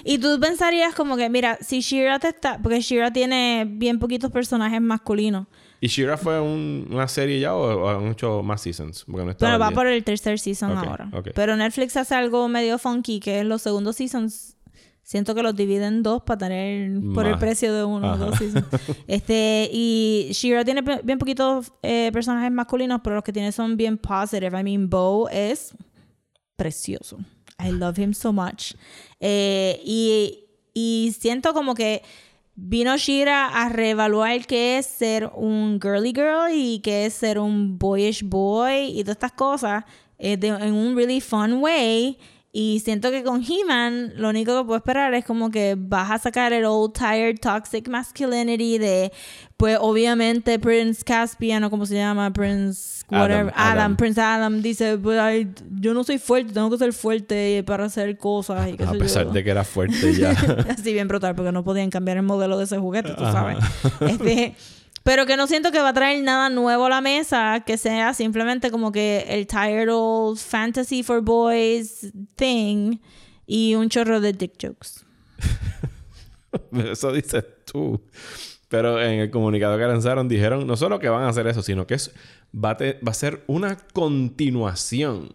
y tú pensarías como que, mira, si Shira te está, porque Shira tiene bien poquitos personajes masculinos, ¿Y Shira fue un- una serie ya o, han hecho más seasons? Porque no pero va por el tercer season ahora. Pero Netflix hace algo medio funky, que es los segundos seasons. Siento que los dividen en dos para tener por el precio de uno dos. Este, y Shira tiene bien poquitos eh, personajes masculinos, pero los que tiene son bien positive. I mean, Bo es precioso. I love him so much. Eh, y, y siento como que vino Shira a reevaluar qué es ser un girly girl y qué es ser un boyish boy y todas estas cosas eh, de- en un really fun way. Y siento que con He-Man lo único que puedo esperar es como que vas a sacar el old tired toxic masculinity de, pues obviamente Prince Caspian o como se llama, Prince whatever, Adam, Adam, Adam. Prince Adam dice, pues ay, yo no soy fuerte, tengo que ser fuerte para hacer cosas y qué A pesar yo. de que era fuerte ya. Así bien brutal, porque no podían cambiar el modelo de ese juguete, tú sabes. Este, pero que no siento que va a traer nada nuevo a la mesa, que sea simplemente como que el tired old fantasy for boys thing y un chorro de dick jokes. Eso dices tú. Pero en el comunicado que lanzaron dijeron no solo que van a hacer eso, sino que es, va, a te- va a ser una continuación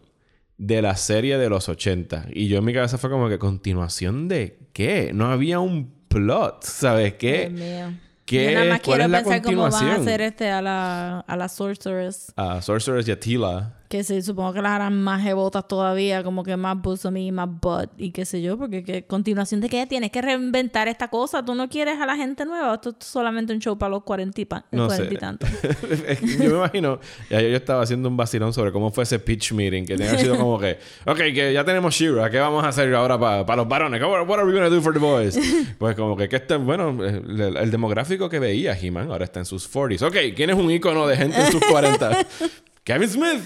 de la serie de los 80. Y yo en mi cabeza fue como que continuación de qué? No había un plot, ¿sabes qué? Dios mío. ¿Qué? Yo nada más ¿Cuál quiero es la pensar cómo van a continuación? hacer este a la, a la Sorceress. A Sorceress y a Tila. Que se supongo que las harán más jebotas todavía, como que más bosomy, más butt y qué sé yo, porque que continuación de que tienes que reinventar esta cosa. Tú no quieres a la gente nueva, esto es solamente un show para los cuarenta y, pa- No cuarenta sé. y tantos. Yo me imagino, ya yo estaba haciendo un vacilón sobre cómo fue ese pitch meeting, que tenía sido como que, ok, que ya tenemos Shira, ¿qué vamos a hacer ahora para los varones? What, what are we gonna do for the boys? Pues como que, que este, bueno, el, el demográfico que veía He-Man ahora está en sus 40s. Ok, ¿quién es un ícono de gente en sus 40? Kevin Smith.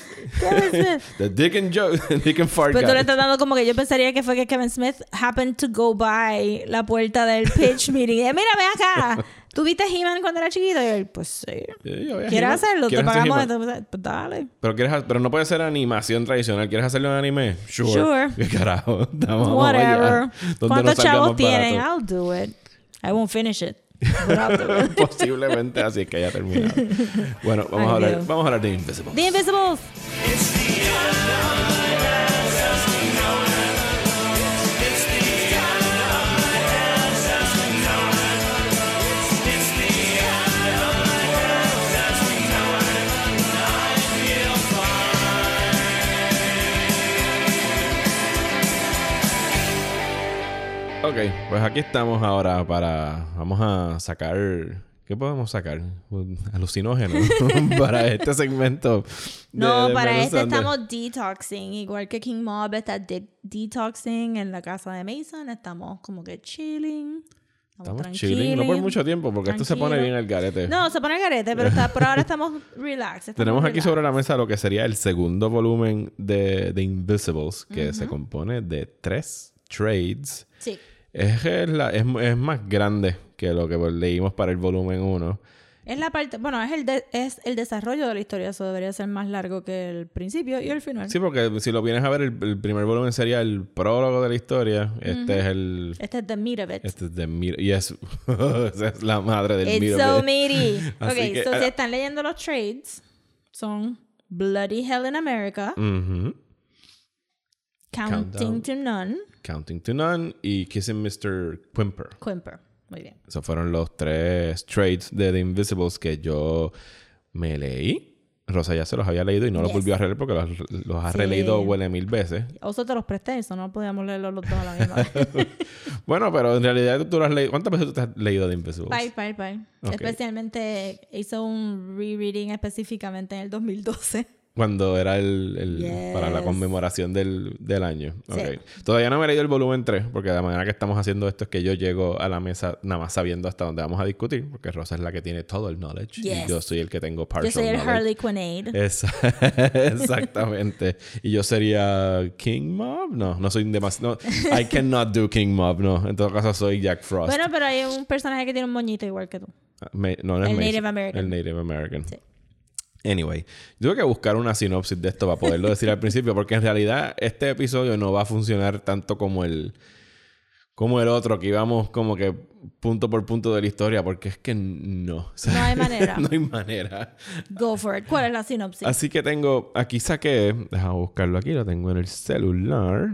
The Dick and Joe, Dick and Fart Pero tú le estás dando como que yo pensaría que fue que Kevin Smith happened to go by la puerta del pitch meeting. Y, Mira, ven acá. ¿Tú viste He-Man cuando era chiquito? Y él, pues sí. Sí, ¿Quieres hacerlo? Te ¿Quieres hacer pagamos esto. Pues dale. Pero, quieres, pero no puede ser animación tradicional. ¿Quieres hacerlo en anime? Sure. Sure. ¿Qué carajo? Vamos. Whatever. ¿Cuántos chavos tienen? I'll do it. I won't finish it. Posiblemente así es que haya terminado. Bueno, vamos, a hablar, Dios. vamos a hablar de Invisible. The Invisibles. Ok, pues aquí estamos ahora para... Vamos a sacar... ¿Qué podemos sacar? Alucinógeno para este segmento. de- No, de para este estamos detoxing. Igual que King Mob está de- detoxing en la casa de Mason. Estamos como que chilling. Estamos, Estamos chilling, no por mucho tiempo, porque esto se pone bien al garete. No, se pone garete, pero está, por ahora estamos relax. estamos Tenemos aquí sobre la mesa lo que sería el segundo volumen de, de Invisibles, que se compone de tres trades. Sí. Es, la- es, es más grande que lo que leímos para el volumen 1. Es la parte, bueno, es el, de- es el desarrollo de la historia, eso debería ser más largo que el principio y el final. Sí, porque si lo vienes a ver, el, el primer volumen sería el prólogo de la historia. Este es el... Este es the meat of it. Este es de Mir- Y es... esa es la madre del It's Mir- so meaty. Así ok, que, so ah, si están leyendo los trades, son Bloody Hell in America, Ujú. Counting Countdown. to None, Counting to None y Kissing Mr. Quimper. Quimper. Muy bien. Esos fueron los tres trades de The Invisibles que yo me leí. Rosa ya se los había leído y no los Yes. volvió a releer porque los, los ha Sí. releído huele mil veces. Oso te los presté, eso no podíamos leerlos los dos a la misma vez. Bueno, pero en realidad tú lo has leído. ¿Cuántas veces tú te has leído The Invisibles? Bye, bye, bye. Ok. Especialmente hizo un rereading específicamente en el 2012. Cuando era el, el- Yes. para la conmemoración del, del año. Sí. Ok. Todavía no me he leído el volumen 3, porque de la manera que estamos haciendo esto es que yo llego a la mesa nada más sabiendo hasta dónde vamos a discutir, porque Rosa es la que tiene todo el knowledge y yo soy el que tengo partial Yo soy el knowledge. Harley Quinn. Esa- Exactamente. Y yo sería King Mob. No, no soy demasiado. No, I cannot do King Mob. No, en todo caso soy Jack Frost. Bueno, pero hay un personaje que tiene un moñito igual que tú. Me- no, no es el Mason. Native American. El Native American. Sí. Anyway, yo tuve que buscar una sinopsis de esto para poderlo decir al principio, porque en realidad este episodio no va a funcionar tanto como el como el otro, que íbamos como que punto por punto de la historia, porque es que no. O sea, No hay manera. no hay manera. Go for it. ¿Cuál es la sinopsis? Así que tengo, aquí saqué, déjame buscarlo aquí, lo tengo en el celular.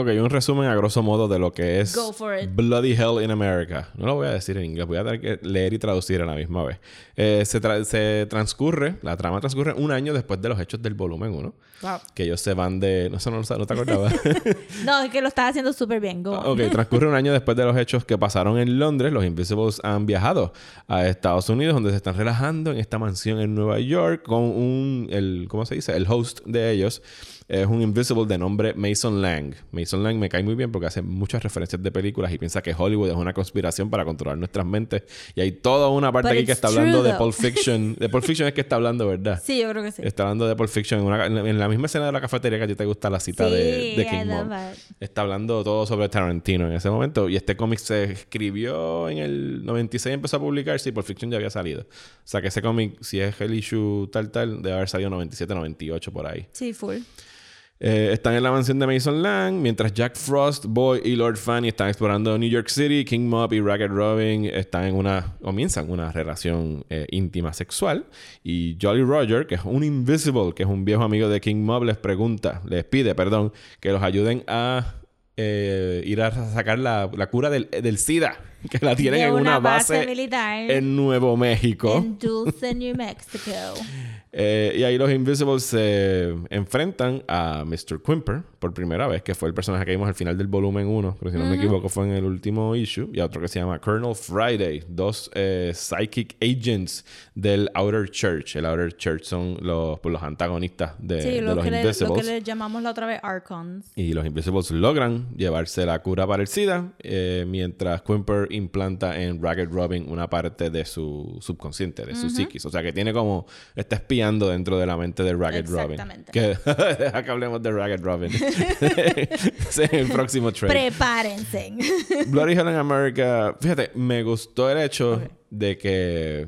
Ok, un resumen a grosso modo de lo que es Go for it. Bloody Hell in America. No lo voy a decir en inglés, voy a tener que leer y traducir a la misma vez. Eh, se, tra- se transcurre, la trama transcurre un año después de los hechos del volumen 1. Wow. Que ellos se van de... No, eso no, no te acordabas. No, es que lo estás haciendo súper bien. Go. Ok, transcurre un año después de los hechos que pasaron en Londres. Los Invisibles han viajado a Estados Unidos, donde se están relajando en esta mansión en Nueva York con un, el, ¿cómo se dice? El host de ellos es un Invisible de nombre Mason Lang. Mason Lang me cae muy bien porque hace muchas referencias de películas y piensa que Hollywood es una conspiración para controlar nuestras mentes. Y hay toda una parte But aquí que está hablando de. Pulp Fiction. De Pulp Fiction es que está hablando, ¿verdad? Sí, yo creo que sí. Está hablando de Pulp Fiction en, una- en la misma escena de la cafetería que a ti te gusta la cita Sí, de, King Mob. Está hablando todo sobre Tarantino en ese momento. Y este cómic se escribió en el 96 y empezó a publicarse y Pulp Fiction ya había salido. O sea que ese cómic, si es el issue tal, tal, debe haber salido 97, 98 por ahí. Sí, full. Eh, están en la mansión de Mason Lang, mientras Jack Frost, Boy y Lord Fanny están explorando New York City. King Mob y Ragged Robin están en una, comienzan una relación eh, íntima sexual. Y Jolly Roger, que es un Invisible, que es un viejo amigo de King Mob, les pregunta, les pide, perdón, que los ayuden a eh, ir a sacar la, la cura del, del SIDA, que la tienen De en una, base, militar en Nuevo México. en Dulce, New Mexico. Eh, y ahí los Invisibles se enfrentan a Mr. Quimper por primera vez, que fue el personaje que vimos al final del volumen 1, pero si no me equivoco fue en el último issue, y a otro que se llama Colonel Friday, dos eh, psychic agents del Outer Church. El Outer Church son los, pues, los antagonistas de, Sí, de lo los que, le, lo Invisibles. que le llamamos la otra vez Archons. Y los Invisibles logran llevarse la cura para el SIDA, eh, mientras Quimper implanta en Ragged Robin una parte de su subconsciente, de su psiquis. O sea que tiene como... Está dentro de la mente de Ragged Robin. Exactamente. Que, deja que hablemos de Ragged Robin. El próximo trade. Prepárense. Bloody Hell in America... Fíjate, me gustó el hecho de que...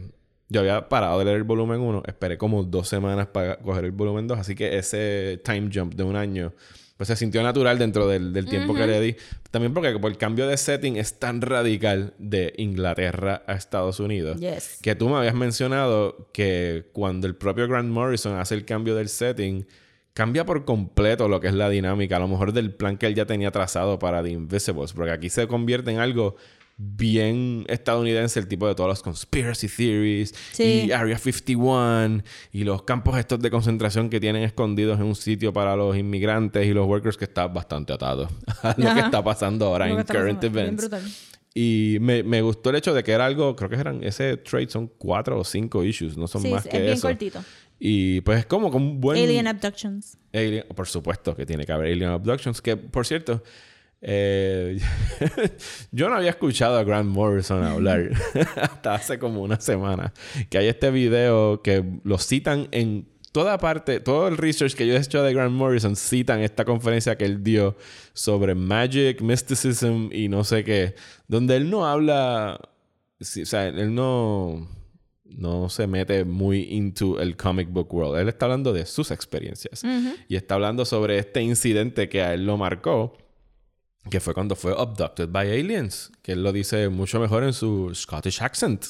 Yo había parado de leer el volumen 1. Esperé como dos semanas para coger el volumen 2. Así que ese time jump de un año pues se sintió natural dentro del, del tiempo que le di. También porque por el cambio de setting es tan radical de Inglaterra a Estados Unidos. Yes. Que tú me habías mencionado que cuando el propio Grant Morrison hace el cambio del setting, cambia por completo lo que es la dinámica, a lo mejor del plan que él ya tenía trazado para The Invisibles, porque aquí se convierte en algo bien estadounidense, el tipo de todas las conspiracy theories Sí. y Area 51 y los campos estos de concentración que tienen escondidos en un sitio para los inmigrantes y los workers que está bastante atado a lo que está pasando ahora en current events. Y me, me gustó el hecho de que era algo, creo que eran, ese trade son cuatro o cinco issues, no son Sí, más es que bien eso. cortito. Y pues es como como un buen... Alien Abductions. Alien- por supuesto que tiene que haber Alien Abductions, que por cierto, eh, yo no había escuchado a Grant Morrison hablar hasta hace como una semana. Que hay este video que lo citan en toda parte, todo el research que yo he hecho de Grant Morrison citan esta conferencia que él dio sobre magic, mysticism y no sé qué, donde él no habla, o sea, él no no se mete muy into el comic book world. Él está hablando de sus experiencias. Y está hablando sobre este incidente que a él lo marcó, que fue cuando fue abducted by aliens. Que él lo dice mucho mejor en su Scottish accent.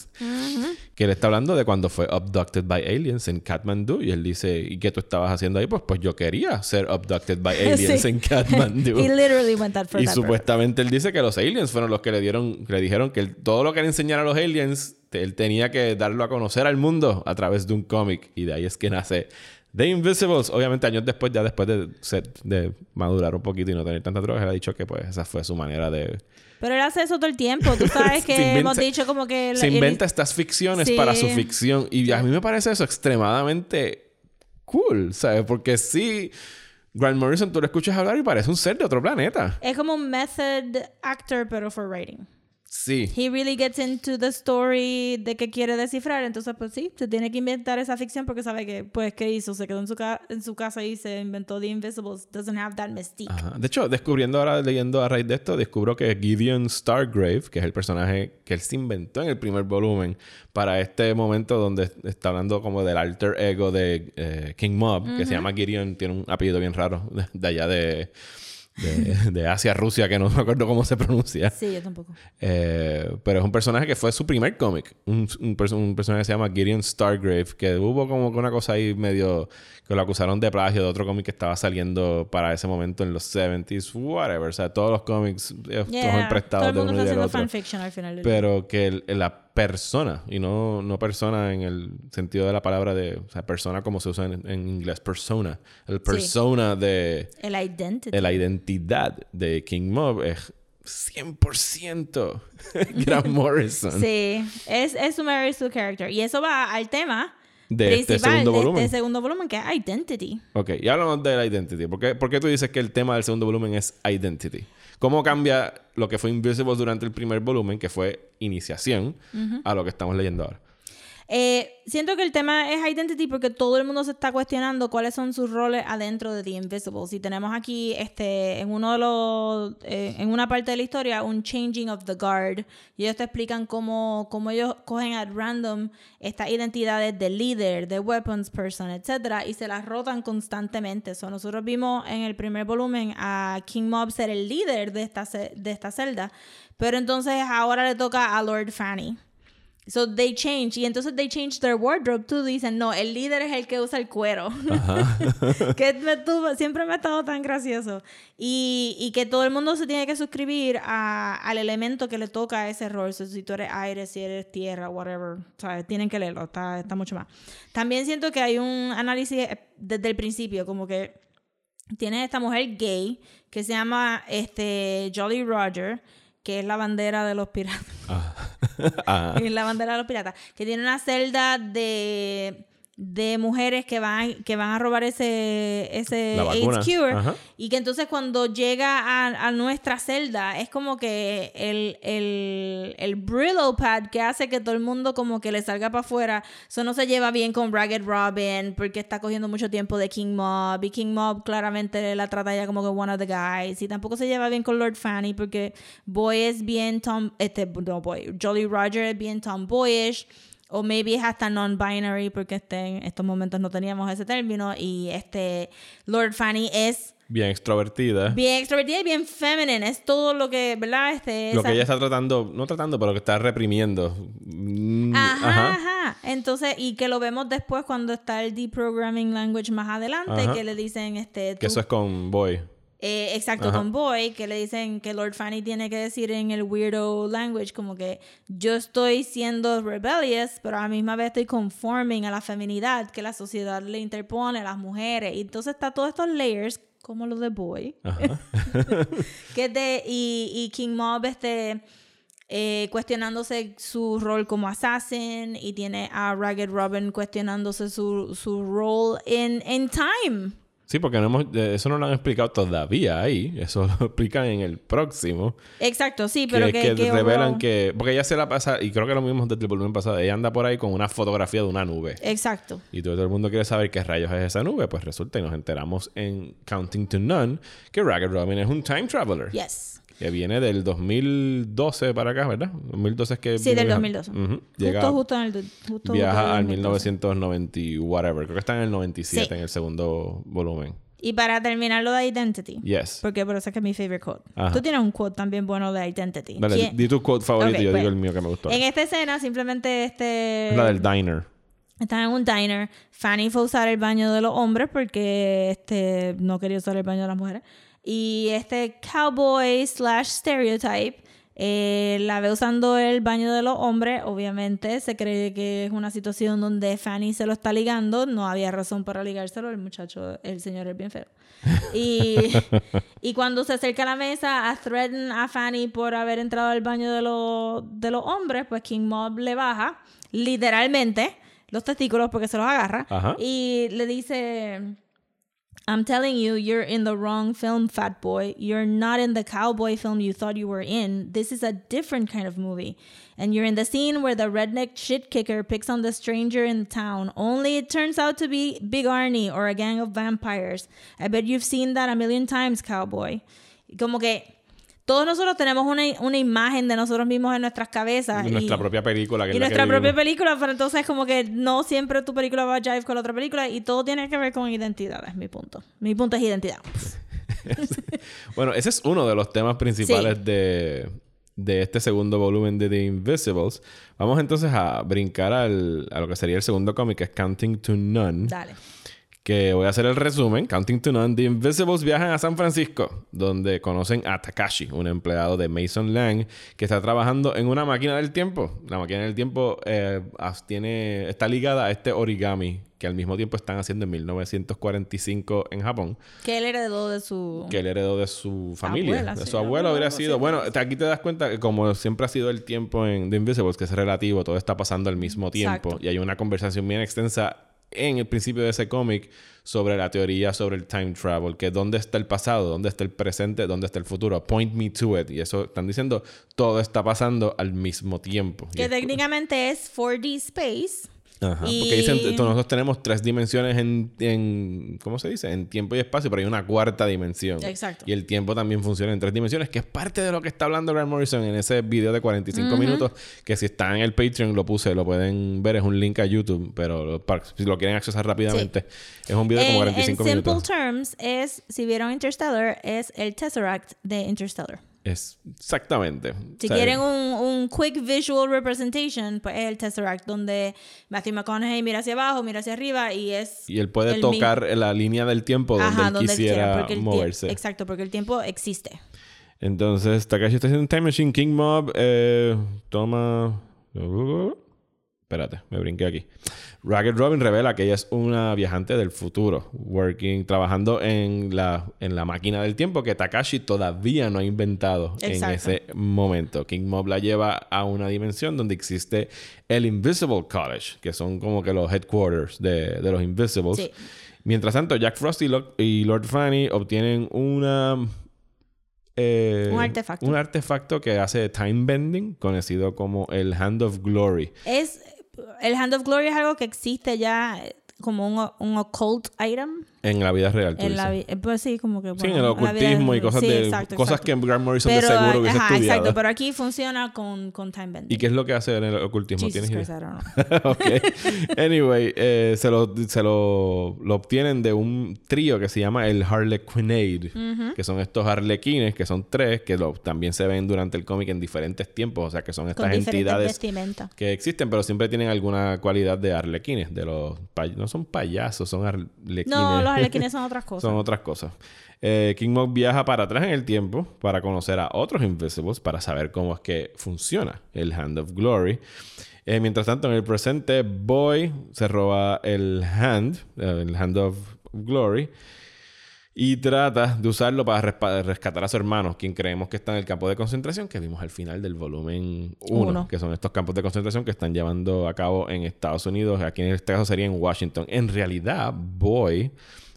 Que él está hablando de cuando fue abducted by aliens en Kathmandu. Y él dice, ¿y qué tú estabas haciendo ahí? Pues, pues yo quería ser abducted by aliens Sí. en Kathmandu. He literally went out for Y that supuestamente él dice que los aliens fueron los que le dieron, que le dijeron que él- todo lo que le enseñara a los aliens, él tenía que darlo a conocer al mundo a través de un cómic. Y de ahí es que nace The Invisibles. Obviamente años después, ya después de, madurar un poquito y no tener tanta droga, él ha dicho que pues esa fue su manera de... Pero él hace eso todo el tiempo. Tú sabes que inventa- hemos dicho como que... Se inventa estas ficciones Sí. para su ficción. Y a mí me parece eso extremadamente cool, ¿sabes? Porque sí... Grant Morrison, tú lo escuchas hablar y parece un ser de otro planeta. Es como un method actor, pero for writing. Sí. He really gets into the story de que quiere descifrar. Entonces, pues sí, se tiene que inventar esa ficción porque sabe que, pues, ¿qué hizo? Se quedó en su, ca- en su casa y se inventó The Invisibles. Doesn't have that mystique. Ajá. De hecho, descubriendo ahora, leyendo a raíz de esto, descubro que Gideon Stargrave, que es el personaje que él se inventó en el primer volumen para este momento donde está hablando como del alter ego de eh, King Mob, que se llama Gideon, tiene un apellido bien raro, de, de allá de, de, de Asia, Rusia, que no me acuerdo cómo se pronuncia. Sí, yo tampoco. Eh, pero es un personaje que fue su primer cómic. Un, un, un personaje que se llama Gideon Stargrave, que hubo como que una cosa ahí medio que lo acusaron de plagio de otro cómic que estaba saliendo para ese momento en los 70s, whatever. O sea, todos los cómics eh, Yeah. cogen prestados Todo el de uno y del otro. fanfiction al final del. Pero que el- la persona, y no, no persona en el sentido de la palabra de, o sea, persona como se usa en, en inglés, persona. El persona de El identity. la identidad de King Mob es 100% Grant Morrison. Sí, es, es su Mary Sue character. Y eso va al tema De este segundo de volumen. este segundo volumen, que es Identity. Ok, y hablamos de la identity. ¿Por qué, por qué tú dices que el tema del segundo volumen es identity? ¿Cómo cambia lo que fue Invisible durante el primer volumen, que fue iniciación, a lo que estamos leyendo ahora? Eh, siento que el tema es identity porque todo el mundo se está cuestionando cuáles son sus roles adentro de The Invisibles. Y tenemos aquí, este, en uno de los, eh, en una parte de la historia, un changing of the guard. Y ellos te explican cómo, cómo ellos cogen at random estas identidades de líder, de weapons person, etcétera, y se las rotan constantemente. So, nosotros vimos en el primer volumen a King Mob ser el líder de esta, de esta celda, pero entonces ahora le toca a Lord Fanny. So they change. Y entonces they change their wardrobe too. Dicen, no, el líder es el que usa el cuero. que me tuvo- siempre me ha estado tan gracioso. Y, y que todo el mundo se tiene que suscribir a- al elemento que le toca a ese rol. So, si tú eres aire, si eres tierra, whatever. ¿sabes? Tienen que leerlo. Está, está mucho más. También siento que hay un análisis eh, desde el principio, como que tienes esta mujer gay que se llama este, Jolly Roger, que es la bandera de los piratas. Ah, en la bandera de los piratas, que tiene una celda de, de mujeres que van, que van a robar ese, ese AIDS cure. Ajá. Y que entonces cuando llega a, a nuestra celda, es como que el, el, el Brillo pad que hace que todo el mundo como que le salga para afuera, eso no se lleva bien con Ragged Robin, porque está cogiendo mucho tiempo de King Mob, y King Mob claramente la trata ya como que one of the guys, y tampoco se lleva bien con Lord Fanny, porque Boy es bien Tom, este, no Boy, Jolly Roger es bien tomboyish, o maybe es hasta non-binary porque este, en estos momentos no teníamos ese término y este Lord Fanny es Bien extrovertida. bien extrovertida y bien feminine. Es todo lo que, ¿verdad? Este, Lo esa- que ella está tratando, no tratando, pero que está reprimiendo. Mm, Ajá, ajá, Entonces, y que lo vemos después cuando está el deprogramming language más adelante, Ajá. que le dicen, este, Que eso es con Boy. Eh, exacto, Ajá. con Boy, que le dicen que Lord Fanny tiene que decir en el weirdo language, como que yo estoy siendo rebellious, pero a la misma vez estoy conforming a la feminidad que la sociedad le interpone a las mujeres. Y entonces está todos estos layers, como los de Boy, Ajá. que de, y, y King Mob este, eh, cuestionándose su rol como assassin y tiene a Ragged Robin cuestionándose su, su rol en time. Sí, porque no hemos, eh, eso no lo han explicado todavía ahí. Eso lo explican en el próximo. Exacto, sí, pero que, que que revelan que. Porque ella se la pasa, y creo que lo mismo desde el volumen pasado. Ella anda por ahí con una fotografía de una nube. Exacto. Y todo el mundo quiere saber qué rayos es esa nube. Pues resulta y nos enteramos en Counting to None que Ragged Robin es un time traveler. Yes. Que viene del 2012 para acá, ¿verdad? 2012 es que. Sí, del viajando. 2012. Ujú. Llega, Justo, justo en el... Justo, viaja en el al 2012. 1990 y whatever. Creo que está en el 97 Sí. en el segundo volumen. Y para terminar lo de Identity. Yes. Porque por eso es que es mi favorite quote. Ajá. Tú tienes un quote también bueno de Identity. Dale, ¿Quién- di tu quote favorito y yo pues, digo el mío que me gustó. En esta escena simplemente este... Es la del diner. Están en un diner. Fanny fue a usar el baño de los hombres porque este no quería usar el baño de las mujeres. Y este cowboy slash stereotype eh, la ve usando el baño de los hombres. Obviamente se cree que es una situación donde Fanny se lo está ligando. No había razón para ligárselo. El muchacho, el señor es bien feo. Y, y cuando se acerca a la mesa a threaten a Fanny por haber entrado al baño de, los de los hombres, pues King Mob le baja, literalmente, los testículos porque se los agarra. Ajá. Y le dice, I'm telling you, you're in the wrong film, fat boy. You're not in the cowboy film you thought you were in. This is a different kind of movie. And you're in the scene where the redneck shit kicker picks on the stranger in town. Only it turns out to be Big Arnie or a gang of vampires. I bet you've seen that a million times, cowboy. Como que todos nosotros tenemos una, una imagen de nosotros mismos en nuestras cabezas. Y nuestra y- propia película. Que y es la que nuestra propia vivimos. película, pero entonces como que no siempre tu película va a jive con la otra película y todo tiene que ver con identidad, es mi punto. Mi punto es identidad. Bueno, ese es uno de los temas principales de, de este segundo volumen de The Invisibles. Vamos entonces a brincar al, a lo que sería el segundo cómic, que es Counting to None. Dale. Que voy a hacer el resumen. Counting to None, The Invisibles viajan a San Francisco, donde conocen a Takashi, un empleado de Mason Lang, que está trabajando en una máquina del tiempo. La máquina del tiempo eh, tiene, está ligada a este origami que al mismo tiempo están haciendo en 1945 en Japón, Que él heredó de su... que él heredó de su familia, Abuela, de su abuelo sí, sido. sí, Bueno, aquí te das cuenta que como siempre ha sido el tiempo en The Invisibles, que es relativo, todo está pasando al mismo tiempo. Exacto. Y hay una conversación bien extensa en el principio de ese cómic sobre la teoría sobre el time travel, que dónde está el pasado, dónde está el presente, dónde está el futuro. Point me to it. Y eso están diciendo, todo está pasando al mismo tiempo. Que técnicamente es 4D Space. Ajá, Y- Porque dicen, nosotros tenemos tres dimensiones en, en, ¿cómo se dice? En tiempo y espacio, pero hay una cuarta dimensión. Exacto. Y el tiempo también funciona en tres dimensiones, que es parte de lo que está hablando Grant Morrison en ese video de 45 minutos, que si está en el Patreon lo puse, lo pueden ver, es un link a YouTube, pero para- si lo quieren accesar rápidamente, es un video de como En, en 45 simple minutos. terms, es, si vieron Interstellar, es el Tesseract de Interstellar. Es exactamente. Si O sea, quieren un, un quick visual representation, pues es el Tesseract, donde Matthew McConaughey mira hacia abajo, mira hacia arriba y es... Y él puede tocar la línea del tiempo donde Ajá, él donde él quisiera tie- moverse. Exacto, porque el tiempo existe. Entonces, Takashi está haciendo un Time Machine. King Mob eh, toma. Espérate, me brinqué aquí. Ragged Robin revela que ella es una viajante del futuro, working, trabajando en la, en la máquina del tiempo que Takashi todavía no ha inventado en ese momento. King Mob la lleva a una dimensión donde existe el Invisible College, que son como que los headquarters de, de los Invisibles. Sí. Mientras tanto, Jack Frost y, Lo- y Lord Fanny obtienen una eh, Un artefacto. Un artefacto que hace time bending, conocido como el Hand of Glory. Es... El Hand of Glory es algo que existe ya... como un, un occult item. En la vida real, tú En la, dices. vi- eh, pues sí, como que. Sí, en bueno, el la ocultismo y cosas sí, de exacto, cosas exacto. que Grant Morrison Pero, de seguro hubiese ajá, estudiado. exacto, pero aquí funciona con, con time bending. ¿Y qué es lo que hace en el ocultismo? Jesus ¿Tienes idea? I don't know. ok. Anyway, eh, se, lo, se lo, lo obtienen de un trío que se llama el Harlequinade, que son estos harlequines, que son tres, que lo- también se ven durante el cómic en diferentes tiempos, o sea, que son Con estas diferentes entidades vestimentas. que existen, pero siempre tienen alguna cualidad de arlequines, de los no son payasos, son arlequines. No, los arlequines son otras cosas. Son otras cosas. Eh, King Mob viaja para atrás en el tiempo para conocer a otros Invisibles, para saber cómo es que funciona el Hand of Glory. Eh, mientras tanto, en el presente, Boy se roba el Hand, eh, el Hand of Glory, y trata de usarlo para rescatar a su hermano, quien creemos que está en el campo de concentración, que vimos al final del volumen 1, Uno. que son estos campos de concentración que están llevando a cabo en Estados Unidos, aquí en este caso sería en Washington. En realidad, Boy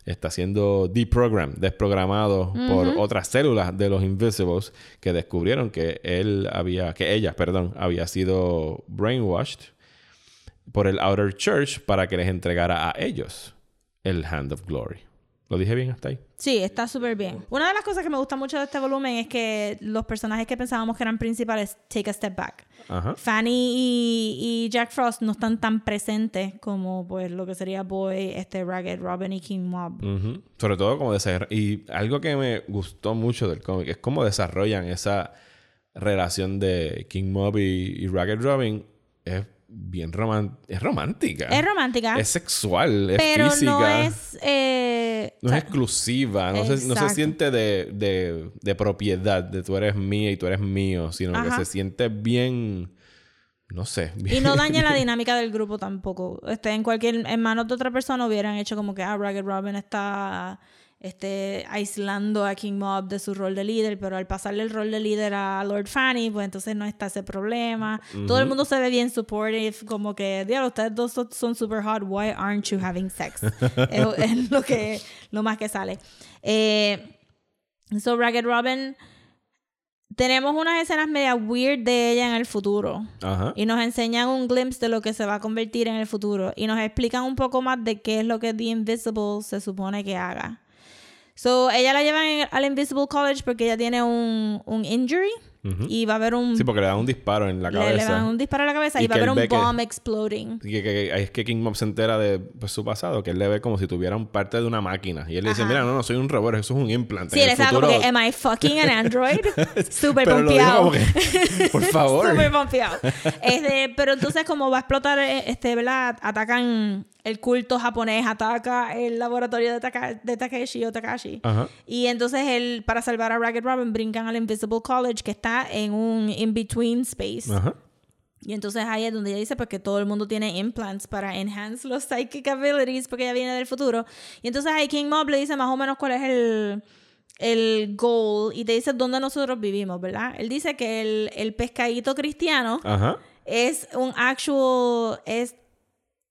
está siendo deprogrammed, desprogramado por otras células de los Invisibles que descubrieron que él había, que ella, perdón, había sido brainwashed por el Outer Church para que les entregara a ellos el Hand of Glory. ¿Lo dije bien hasta ahí? Sí, está súper bien. Una de las cosas que me gusta mucho de este volumen es que los personajes que pensábamos que eran principales take a step back. Ajá. Fanny y, y Jack Frost no están tan presentes como pues lo que sería Boy, este Ragged Robin y King Mob. Sobre todo como desarrollan... Y algo que me gustó mucho del cómic es cómo desarrollan esa relación de King Mob y, y Ragged Robin. Es bien roman- es romántica. Es romántica, Es sexual, es pero física. no es... eh, No o sea, es exclusiva, no se, no se siente de, de, de propiedad, de tú eres mía y tú eres mío, sino Ajá. que se siente bien, no sé. Y no daña la dinámica del grupo tampoco. Este, en cualquier, en manos de otra persona hubieran hecho como que ah, Ragged Robin está este, aislando a King Mob de su rol de líder, pero al pasarle el rol de líder a Lord Fanny, pues entonces no está ese problema. Todo el mundo se ve bien supportive, como que, diablo, ustedes dos son, son super hot, why aren't you having sex? es, es lo que, lo más que sale. Eh, so Ragged Robin, tenemos unas escenas media weird de ella en el futuro. Ajá. Y nos enseñan un glimpse de lo que se va a convertir en el futuro. Y nos explican un poco más de qué es lo que The Invisible se supone que haga. So, ella la llevan en- al Invisible College porque ella tiene un, un injury. Ujú. Y va a haber un... Sí, porque le dan un disparo en la le, cabeza. le dan un disparo a la cabeza Y y, va a haber un ve que- bomb exploding. Y que, que- es que King Mob se entera de pues, su pasado, que él le ve como si tuviera un parte de una máquina. Y él le dice, mira, no, no, soy un robot, eso es un implante. Sí, En él estaba como futuro- que, am I fucking an android? Súper pompeado. como por favor. Súper pompeado. Este, pero entonces, como va a explotar, eh, este, ¿verdad? Atacan el culto japonés, ataca el laboratorio de, Taka- de Takeshi o Takashi. Ajá. Y entonces, él, para salvar a Ragged Robin, brincan al Invisible College, que está en un in-between space. Ajá. Y entonces ahí es donde ella dice pues, que todo el mundo tiene implants para enhance los psychic abilities porque ella viene del futuro. Y entonces ahí King Mob le dice más o menos cuál es el, el goal y te dice dónde nosotros vivimos, ¿verdad? Él dice que el, el pescadito cristiano Ajá. es un actual, es,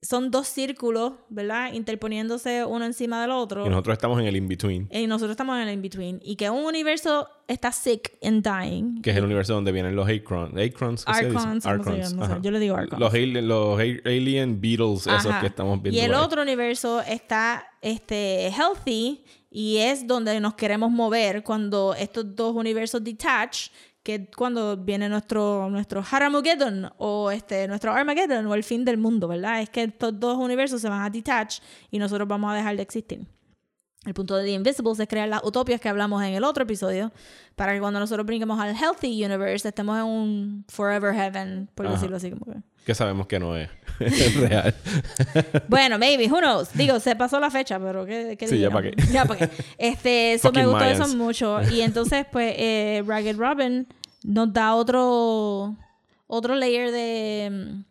son dos círculos, ¿verdad? Interponiéndose uno encima del otro. Y nosotros estamos en el in-between, Y nosotros estamos en el in-between. Y que un universo está sick and dying. que es el universo donde vienen los Acrons. Acrons, ¿qué yo le digo. Los, alien, los a- alien beetles, esos Ajá. que estamos viendo. Y el ahí. otro universo está este, healthy y es donde nos queremos mover cuando estos dos universos detach, que cuando viene nuestro, nuestro Haramugeddon o este, nuestro Armageddon o el fin del mundo, ¿verdad? Es que estos dos universos se van a detach y nosotros vamos a dejar de existir. El punto de The Invisibles es crear las utopias que hablamos en el otro episodio para que cuando nosotros brinquemos al Healthy Universe estemos en un Forever Heaven, por Ajá. decirlo así como que. Que sabemos que no es real. Bueno, maybe, who knows. Digo, se pasó la fecha, pero ¿qué, qué Sí, ya dijeron? pa' qué. Ya para qué. Este, eso me gustó eso Mayans. mucho. Y entonces, pues, eh, Ragged Robin nos da otro, otro layer de,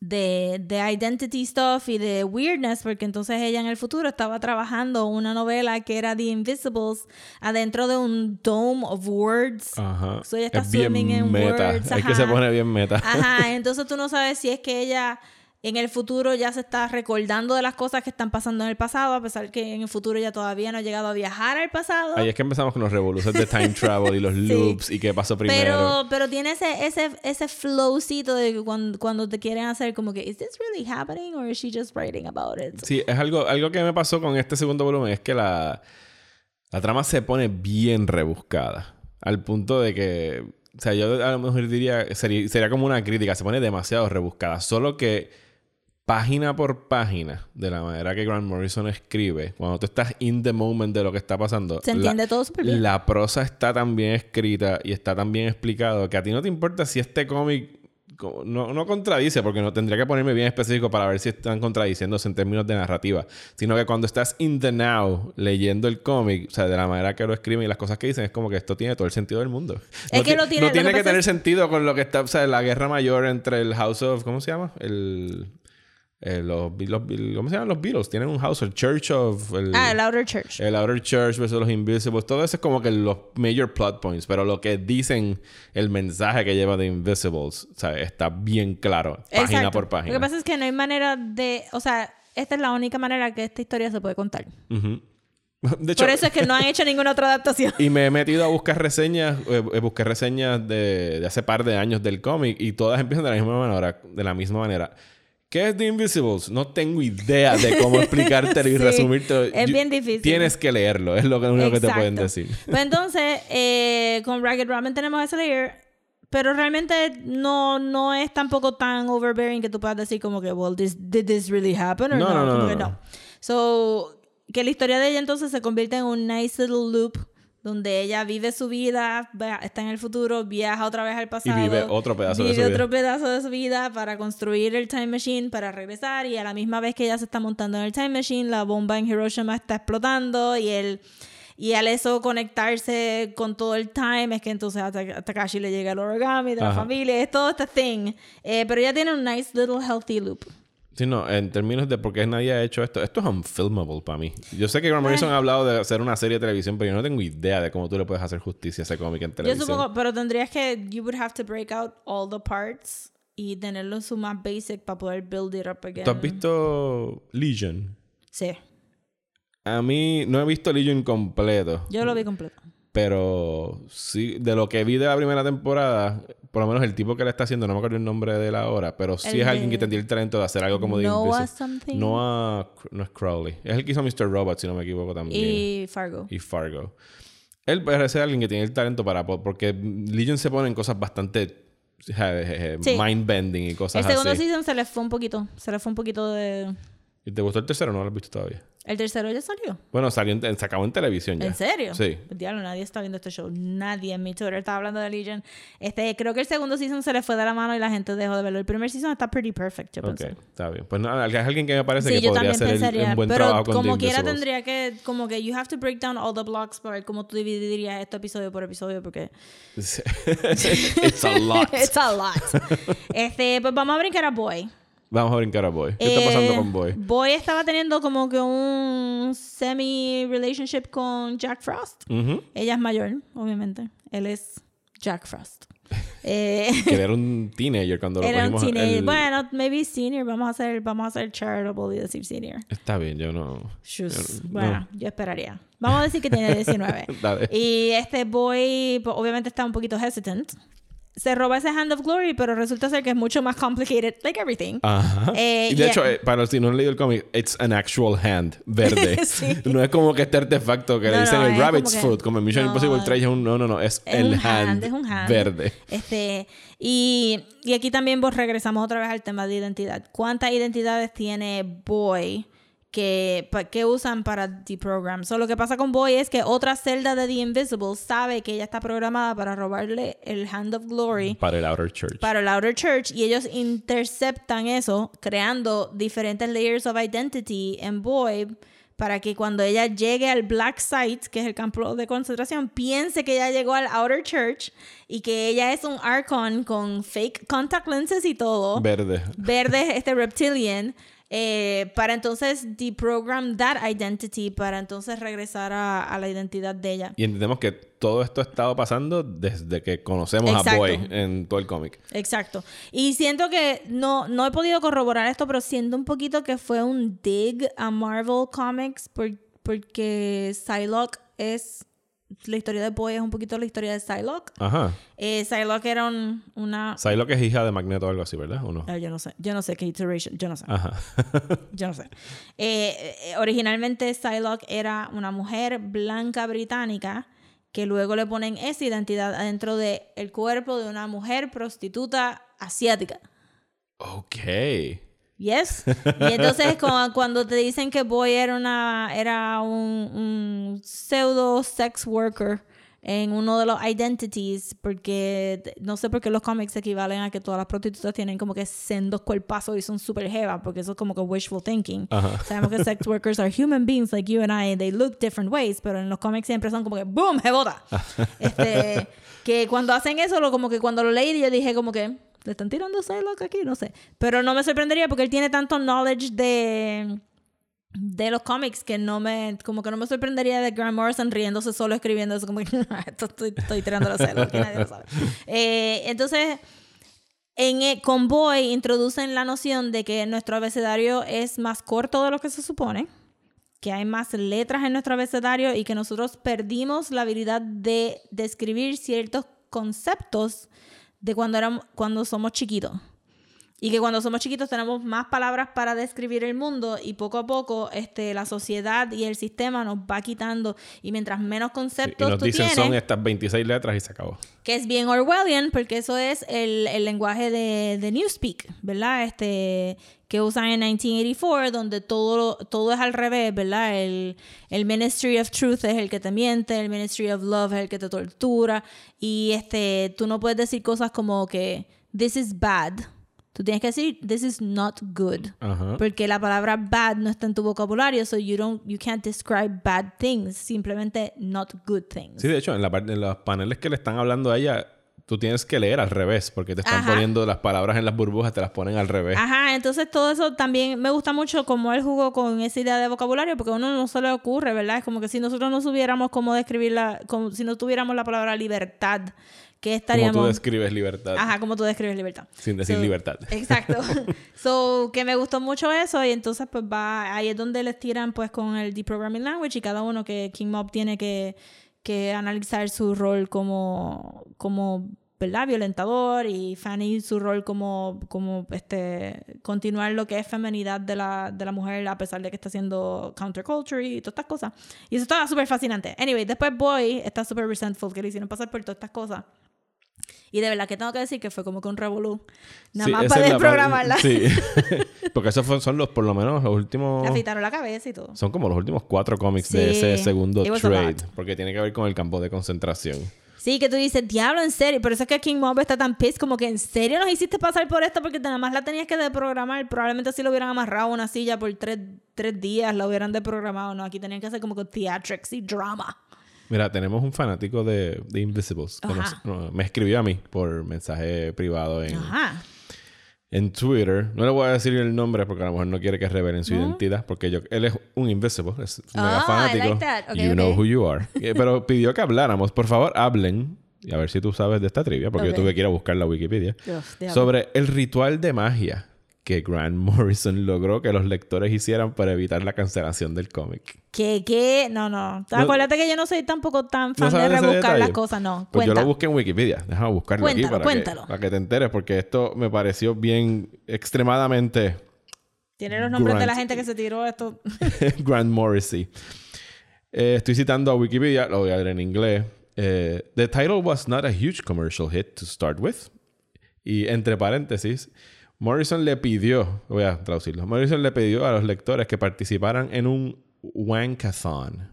de, de identity stuff y de weirdness, porque entonces ella en el futuro estaba trabajando una novela que era The Invisibles adentro de un dome of words. Ajá. So ella está es bien in meta. words, Es que se ajá. pone bien meta. Ajá, entonces tú no sabes si es que ella En el futuro ya se está recordando de las cosas que están pasando en el pasado, a pesar que en el futuro ya todavía no ha llegado a viajar al pasado. Ahí es que empezamos con los revoluciones de time travel y los loops y qué pasó primero. Pero, pero tiene ese, ese, ese flowcito de cuando, cuando te quieren hacer como que, ¿is this really happening or is she just writing about it? Sí, es algo, algo que me pasó con este segundo volumen, es que la, la trama se pone bien rebuscada. Al punto de que, o sea, yo a lo mejor diría, sería, sería como una crítica, se pone demasiado rebuscada. Solo que página por página, de la manera que Grant Morrison escribe, cuando tú estás in the moment de lo que está pasando, Se entiende todo súper bien. la prosa está tan bien escrita y está tan bien explicado que a ti no te importa si este cómic no, no contradice, porque no tendría que ponerme bien específico para ver si están contradiciéndose en términos de narrativa, sino que cuando estás in the now leyendo el cómic, o sea, de la manera que lo escriben y las cosas que dicen, es como que esto tiene todo el sentido del mundo. Es no que lo tiene- no lo tiene que tener es- sentido con lo que está, o sea, la guerra mayor entre el House of, ¿cómo se llama? El eh, los, los- ¿Cómo se llaman los Beatles? Tienen un house, el Church of... El, Ah, el Outer Church. el Outer Church versus los Invisibles. Todo eso es como que los major plot points. Pero lo que dicen, el mensaje que lleva de Invisibles, ¿sabes? Está bien claro. Página Exacto. por página. Lo que pasa es que no hay manera de, o sea, esta es la única manera que esta historia se puede contar. Ujú. De hecho, Por eso es que no han hecho ninguna otra adaptación. y me he metido a buscar reseñas, eh, eh, busqué reseñas de, de hace par de años del cómic y todas empiezan de la misma manera. De la misma manera. ¿Qué es The Invisibles? No tengo idea de cómo explicártelo y Sí, resumírtelo. es Yo- bien difícil. Tienes que leerlo, es lo único que te pueden decir. Pues entonces, eh, con Ragged Robin tenemos ese layer, pero realmente no, no es tampoco tan overbearing que tú puedas decir como que, well, this, did this really happen or No, no? no, no, Como no, que no. So, que la historia de ella entonces se convierte en un nice little loop donde ella vive su vida, está en el futuro, viaja otra vez al pasado. vive otro pedazo de su vida. otro pedazo de su vida para construir el time machine, para regresar y a la misma vez que ella se está montando en el time machine, la bomba en Hiroshima está explotando y él y al eso conectarse con todo el time es que entonces a Takashi le llega el origami de la Ajá. familia, es todo este thing. Eh, pero ella tiene un nice little healthy loop. Sí, no, en términos de por qué nadie ha hecho esto, esto es unfilmable para mí. Yo sé que Grant. Morrison ha hablado de hacer una serie de televisión, pero yo no tengo idea de cómo tú le puedes hacer justicia a ese cómic en Yo televisión. supongo, pero tendrías que, you would have to break out all the parts y tenerlo en su más basic para poder build it up again. ¿Tú has visto Legion? Sí, A mí no he visto Legion completo, yo lo vi completo. Pero sí, de lo que vi de la primera temporada, por lo menos el tipo que le está haciendo, no me acuerdo el nombre de él ahora, pero sí El es alguien de- que tendría el talento de hacer algo como de Noah Invisible. something. Noah, no es Crowley, es el que hizo Mr. Robot, si no me equivoco también. Y Fargo. y Fargo. Él parece alguien que tiene el talento para... po- Porque Legion se pone en cosas bastante... eh, Sí. mind-bending y cosas El segundo así. season se le fue un poquito. Se le fue un poquito de. ¿Y te gustó el tercero? No lo has visto todavía. El tercero ya salió. Bueno, salió en- se acabó en televisión ya. ¿En serio? Sí. Diablo, nadie está viendo este show. Nadie en mi Twitter estaba hablando de Legion. Este, creo que el segundo season se le fue de la mano y la gente dejó de verlo. El primer season está pretty perfect, yo Ok, pensé. está bien. Pues nada, es alguien que me parece Sí, que yo podría hacer pensaría. un buen pero trabajo con como quiera tendría que, como que you have to break down all the blocks para ver cómo tú dividirías esto episodio por episodio porque It's a lot. it's a lot. este, pues vamos a brincar a Boy. Vamos a brincar a Boy. ¿Qué está Eh, pasando con Boy? Boy estaba teniendo como que un semi-relationship con Jack Frost. Ella es mayor, obviamente. Él es Jack Frost. Eh, Que era un teenager cuando lo era un teenager. el- Bueno, maybe senior. Vamos a hacer, vamos a hacer charitable y decir senior. Está bien, yo no... Yo- Bueno, no. yo esperaría. Vamos a decir que tiene 19. Dale. y este boy, pues, obviamente está un poquito hesitant. Se roba ese Hand of Glory, pero resulta ser que es mucho más complicated, like everything. Ajá. Eh, y de hecho, eh, para los que no han leído el cómic, it's an actual hand verde. Sí. No es como que este artefacto que No, le dicen no, el rabbit's como que- foot, como en Mission no. Impossible 3 es un no, no, no, es, Es el hand, es un hand. verde. Este, y, y aquí también vos regresamos otra vez al tema de identidad. ¿Cuántas identidades tiene Boy que, que usan para deprogram? So, lo que pasa con Boy es que otra celda de The Invisible sabe que ella está programada para robarle el Hand of Glory Para el Outer Church. para el Outer Church y ellos interceptan eso creando diferentes layers of identity en Boy para que cuando ella llegue al Black Site, que es el campo de concentración, piense que ya llegó al Outer Church y que ella es un Archon con fake contact lenses y todo Verde. verde, este reptilian, eh, para entonces deprogram that identity, para entonces regresar a, a la identidad de ella. Y entendemos que todo esto ha estado pasando desde que conocemos a Exacto. Boy en todo el cómic. Exacto. Y siento que no, no he podido corroborar esto, pero siento un poquito que fue un dig a Marvel Comics por- porque Psylocke es... La historia de Boy es un poquito la historia de Psylocke. Ajá. Eh, Psylocke era un- una... Psylocke es hija de Magneto o algo así, ¿verdad? ¿O no? Ah, yo no sé, yo no sé qué iteration, yo no sé, Ajá. yo no sé. Eh, eh, originalmente Psylocke era una mujer blanca británica que luego le ponen esa identidad adentro del el cuerpo de una mujer prostituta asiática. ok. Yes. Y entonces cuando te dicen que Boy era una era un, un pseudo sex worker en uno de los identities porque no sé por qué los cómics equivalen a que todas las prostitutas tienen como que sendos cuerpazos y son super jeva porque eso es como que wishful thinking. Ajá. Sabemos que sex workers are human beings like you and I and they look different ways, pero en los cómics siempre son como que boom, jebota. este que cuando hacen eso lo como que cuando lo leí yo dije como que le están tirando Psylocke aquí, no sé. Pero no me sorprendería porque él tiene tanto knowledge de de los cómics que no me como que no me sorprendería de Grant Morrison riéndose solo escribiendo eso como esto estoy, tirando los celos nadie lo sabe Eh, entonces en eh, con Boy introducen la noción de que nuestro abecedario es más corto de lo que se supone que hay más letras en nuestro abecedario y que nosotros perdimos la habilidad de describir ciertos conceptos de cuando, éramos, cuando somos chiquitos. Y que cuando somos chiquitos tenemos más palabras para describir el mundo y poco a poco este, la sociedad y el sistema nos va quitando. Y mientras menos Y conceptos nos tú dicen tienes, son estas 26 letras y se acabó. que es bien Orwellian, porque eso es el, el lenguaje de, de Newspeak, ¿verdad? Este, que usan en 1984, donde todo, todo es al revés, ¿verdad? El, el Ministry of Truth es el que te miente, el Ministry of Love es el que te tortura, y este, tú no puedes decir cosas como que this is bad. Tú tienes que decir this is not good. Ajá. Porque la palabra bad no está en tu vocabulario, so you don't you can't describe bad things, simplemente not good things. Sí, de hecho, en, la en los paneles que le están hablando a ella, tú tienes que leer al revés, porque te están Ajá. poniendo las palabras en las burbujas, te las ponen al revés. Ajá, entonces todo eso también me gusta mucho como él jugó con esa idea de vocabulario, porque a uno no se le ocurre, ¿verdad? Es como que si nosotros no supiéramos cómo describirla, como si no tuviéramos la palabra libertad, que Como estaríamos... tú describes libertad. Ajá, como tú describes libertad. Sin decir So, libertad. Exacto. so, que me gustó mucho eso y entonces pues va, ahí es donde les tiran pues con el deprogramming language y cada uno que King Mob tiene que, que analizar su rol como, como ¿verdad? violentador y Fanny su rol como, como este, continuar lo que es femenidad de la, de la mujer a pesar de que está haciendo counterculture y todas estas cosas. Y eso estaba súper fascinante. Anyway, después Boy está súper resentful que le hicieron pasar por todas estas cosas. Y de verdad que tengo que decir que fue como que un revolú. Nada Sí, más para desprogramarla. Sí. porque esos son los, por lo menos, los últimos... Le afeitaron la cabeza y todo. Son como los últimos cuatro cómics de ese segundo trade. Porque tiene que ver con el campo de concentración. Sí, que tú dices, diablo, en serio. Por eso es que King Mob está tan pissed, como que en serio nos hiciste pasar por esto porque nada más la tenías que desprogramar. Probablemente si lo hubieran amarrado a una silla por tres, tres días, la hubieran desprogramado. No, aquí tenían que hacer como con theatrics y drama. Mira, tenemos un fanático de, de Invisibles. que nos- no, me escribió a mí por mensaje privado en, Ajá. en Twitter. No le voy a decir el nombre porque a lo mejor no quiere que revelen su identidad. Porque yo, él es un Invisible. Es un mega Oh, I fanático. like you know who you are. Eh, Pero pidió que habláramos. Por favor, hablen. Y a ver si tú sabes de esta trivia. Porque yo tuve que ir a buscar la Wikipedia. Uf, sobre el ritual de magia que Grant Morrison logró que los lectores hicieran para evitar la cancelación del cómic. ¿Qué, qué? No, no. No- Acuérdate que yo no soy tampoco tan fan de rebuscar las cosas, no. Pues yo lo busqué en Wikipedia. Déjame buscarlo Cuéntalo, aquí para cuéntalo. que, para que te enteres, porque esto me pareció bien extremadamente Tiene los nombres de la gente que se tiró esto. Grant Morrissey. Eh, estoy citando a Wikipedia, lo voy a leer en inglés. Eh, The title was not a huge commercial hit to start with. Y entre paréntesis, Morrison le pidió, voy a traducirlo, Morrison le pidió a los lectores que participaran en un wankathon,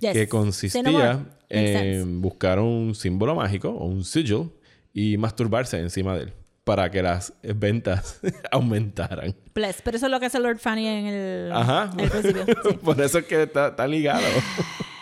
Yes. que consistía en buscar un símbolo mágico o un sigil y masturbarse encima de él para que las ventas aumentaran. Bless. Pero eso es lo que hace Lord Fanny en el, Ajá. en el principio. Sí. Por eso es que está, está ligado.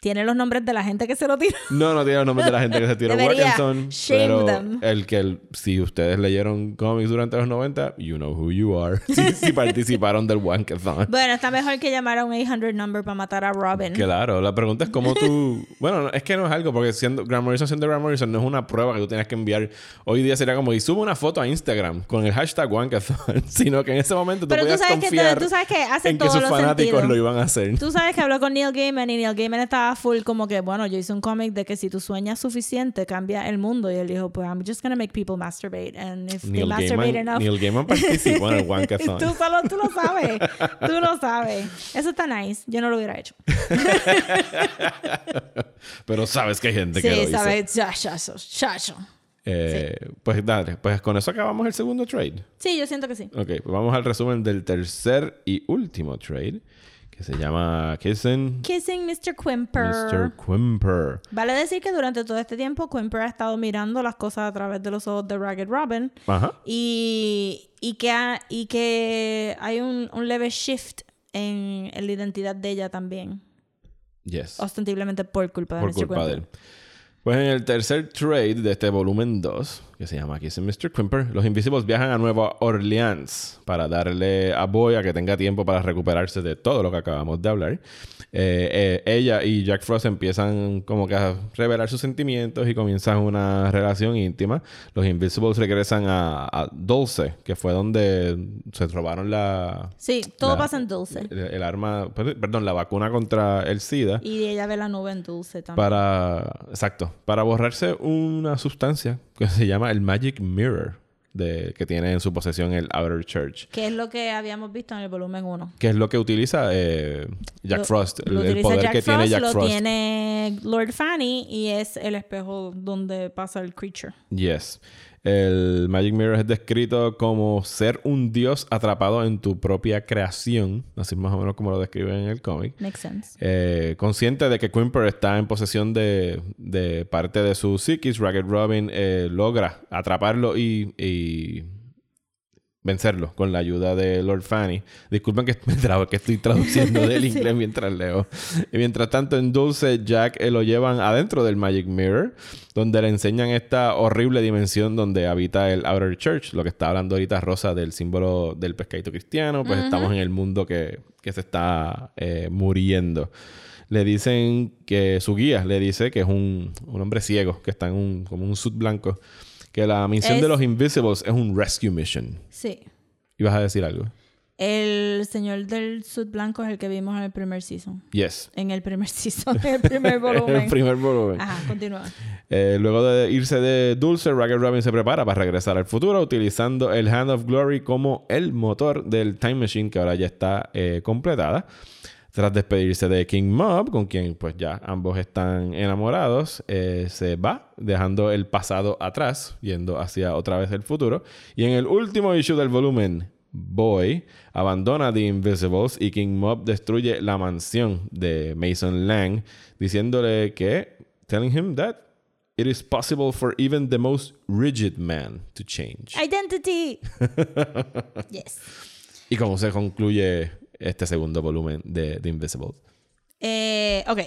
Tiene los nombres de la gente que se lo tira. No, no tiene los nombres de la gente que se tiró. Wilkinson. Shame Pero them. el que, el- si ustedes leyeron cómics durante los 90, you know who you are. Si, si participaron del Wankathon. Bueno, está mejor que llamar a un 800 number para matar a Robin. Claro, la pregunta es cómo tú... Bueno, no, es que no es algo, porque siendo Grant Morrison siendo Grant Morrison no es una prueba que tú tienes que enviar. Hoy día sería como, y sube una foto a Instagram con el hashtag Wankathon, sino que en ese momento tú Pero tú podías sabes que- confiar tú sabes que hace en que sus fanáticos lo iban a hacer. Tú sabes que habló con Neil Gaiman y Neil Gaiman estaba full como que, bueno, yo hice un cómic de que si tú sueñas suficiente cambia el mundo. Y él dijo, pues I'm just gonna make people masturbate. And if they masturbate Gaiman, enough... Neil Gaiman participó en el Wankathon. tú, solo, tú lo sabes. Tú lo sabes. Eso está nice. Yo no lo hubiera hecho. Pero sabes que hay gente que lo Sí, hizo. sabes. Chacho, chacho. Eh, Pues dale, pues con eso acabamos el segundo trade. Sí, yo siento que sí. Ok, pues vamos al resumen del tercer y último trade, que se llama Kissing Kissing Mr. Quimper. Mr. Quimper. Vale decir que durante todo este tiempo Quimper ha estado mirando las cosas a través de los ojos de Ragged Robin Ajá. y, y, que, ha- y que hay un, un leve shift en, en la identidad de ella también, Yes. ostensiblemente por culpa de por Mr. culpa de Quimper. él. Pues en el tercer trade de este volumen 2, que se llama Kissing Mr. Quimper, los Invisibles viajan a Nueva Orleans para darle a Boy a que tenga tiempo para recuperarse de todo lo que acabamos de hablar. Eh, eh, ella y Jack Frost empiezan como que a revelar sus sentimientos y comienzan una relación íntima. Los Invisibles regresan a, a Dulce, que fue donde se robaron la... Sí, todo la- pasa en Dulce. El, el arma, perdón, la vacuna contra el SIDA Y ella ve la nube en Dulce también. para exacto para borrarse una sustancia que se llama el magic mirror de que tiene en su posesión el outer church Que es lo que habíamos visto en el volumen 1. que es lo que utiliza eh, Jack Lo- Frost lo el poder Jack que tiene Frost, Jack lo Frost tiene Lord Fanny y es el espejo donde pasa el creature. yes el magic mirror es descrito como ser un dios atrapado en tu propia creación así más o menos como lo describen en el cómic Makes sense. Eh, consciente de que Quimper está en posesión de, de parte de su psiquis, Ragged Robin eh, logra atraparlo y, y vencerlo con la ayuda de Lord Fanny. Disculpen que, me trabo, que estoy traduciendo del inglés mientras leo. Y mientras tanto, en Dulce, Jack eh, lo llevan adentro del Magic Mirror, donde le enseñan esta horrible dimensión donde habita el Outer Church, lo que está hablando ahorita Rosa del símbolo del pescadito cristiano, pues estamos en el mundo que, que se está eh, muriendo. Le dicen que su guía le dice que es un, un hombre ciego, que está en un, como un suit blanco, que la misión Es- de los Invisibles es un rescue mission. Sí. ¿Ibas a decir algo? El señor del sud blanco es el que vimos en el primer season. Yes. En el primer season, en el primer volumen. el primer volumen. Ajá, continúa. Eh, luego de irse de Dulce, Ragged Robin se prepara para regresar al futuro utilizando el Hand of Glory como el motor del Time Machine que ahora ya está eh, completada. Tras despedirse de King Mob, con quien pues ya ambos están enamorados, eh, se va dejando el pasado atrás, yendo hacia otra vez el futuro. Y en el último issue del volumen, Boy abandona The Invisibles y King Mob destruye la mansión de Mason Lang, diciéndole que, telling him that it is possible for even the most rigid man to change. Identity. yes. Y cómo se concluye este segundo volumen de The Invisibles. Eh, ok.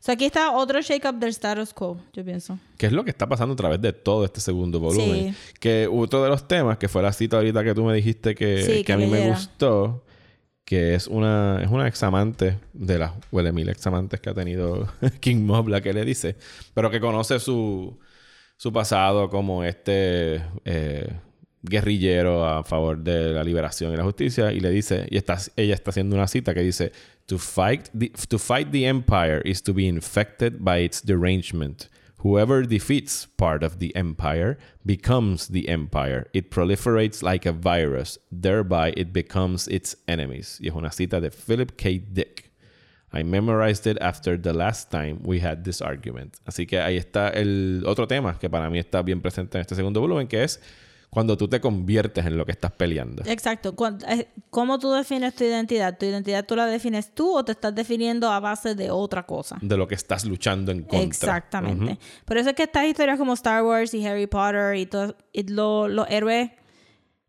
So aquí está otro shake-up del status quo, yo pienso. ¿Qué es lo que está pasando a través de todo este segundo volumen? Sí. Que otro de los temas, que fue la cita ahorita que tú me dijiste que, Sí, que que a mí me gustó, que es una, es una examante de las huele mil examantes que ha tenido King Mob, la que le dice, pero que conoce su, su pasado como este eh, guerrillero a favor de la liberación y la justicia, y le dice, y está, ella está haciendo una cita que dice, to fight, the, to fight the empire is to be infected by its derangement. Whoever defeats part of the empire becomes the empire. It proliferates like a virus. Thereby, it becomes its enemies. Y es una cita de Philip K. Dick. I memorized it after the last time we had this argument. Así que ahí está el otro tema que para mí está bien presente en este segundo volumen, que es cuando tú te conviertes en lo que estás peleando. Exacto. Eh, ¿Cómo tú defines tu identidad? ¿Tu identidad tú la defines tú o te estás definiendo a base de otra cosa? De lo que estás luchando en contra. Exactamente. Por eso es que estas historias como Star Wars y Harry Potter y todo, y lo- los héroes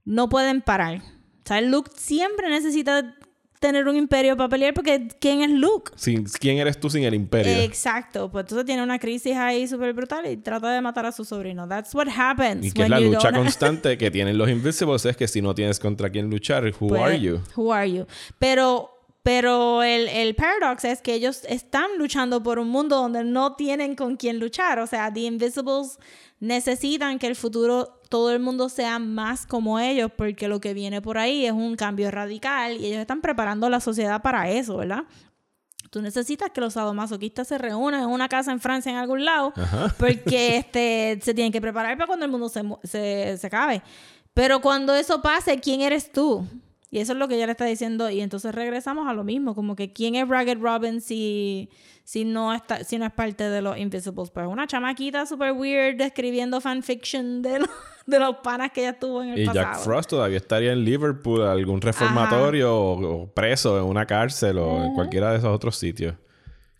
no pueden parar. O sea, Luke siempre necesita tener un imperio para pelear porque ¿quién es Luke? Sin, ¿Quién eres tú sin el imperio? Exacto, pues entonces tiene una crisis ahí súper brutal y trata de matar a su sobrino. That's what happens. y que es la lucha constante que tienen los Invisibles es que si no tienes contra quién luchar, who Pues, are you? Who are you? Pero, pero el, el paradox es que ellos están luchando por un mundo donde no tienen con quién luchar. O sea, The Invisibles necesitan que el futuro todo el mundo sea más como ellos porque lo que viene por ahí es un cambio radical y ellos están preparando la sociedad para eso, ¿verdad? Tú necesitas que los sadomasoquistas se reúnan en una casa en Francia en algún lado porque este, se tienen que preparar para cuando el mundo se, se, se acabe. Pero cuando eso pase, ¿quién eres tú? Y eso es lo que ella le está diciendo. Y entonces regresamos a lo mismo, como que ¿quién es Ragged Robin si, si, no, está, si no es parte de los Invisibles? Pues una chamaquita super weird escribiendo fanfiction de, los- de los panas que ella tuvo en el Y pasado. Jack Frost todavía estaría en Liverpool, algún reformatorio o, o preso en una cárcel o en cualquiera de esos otros sitios.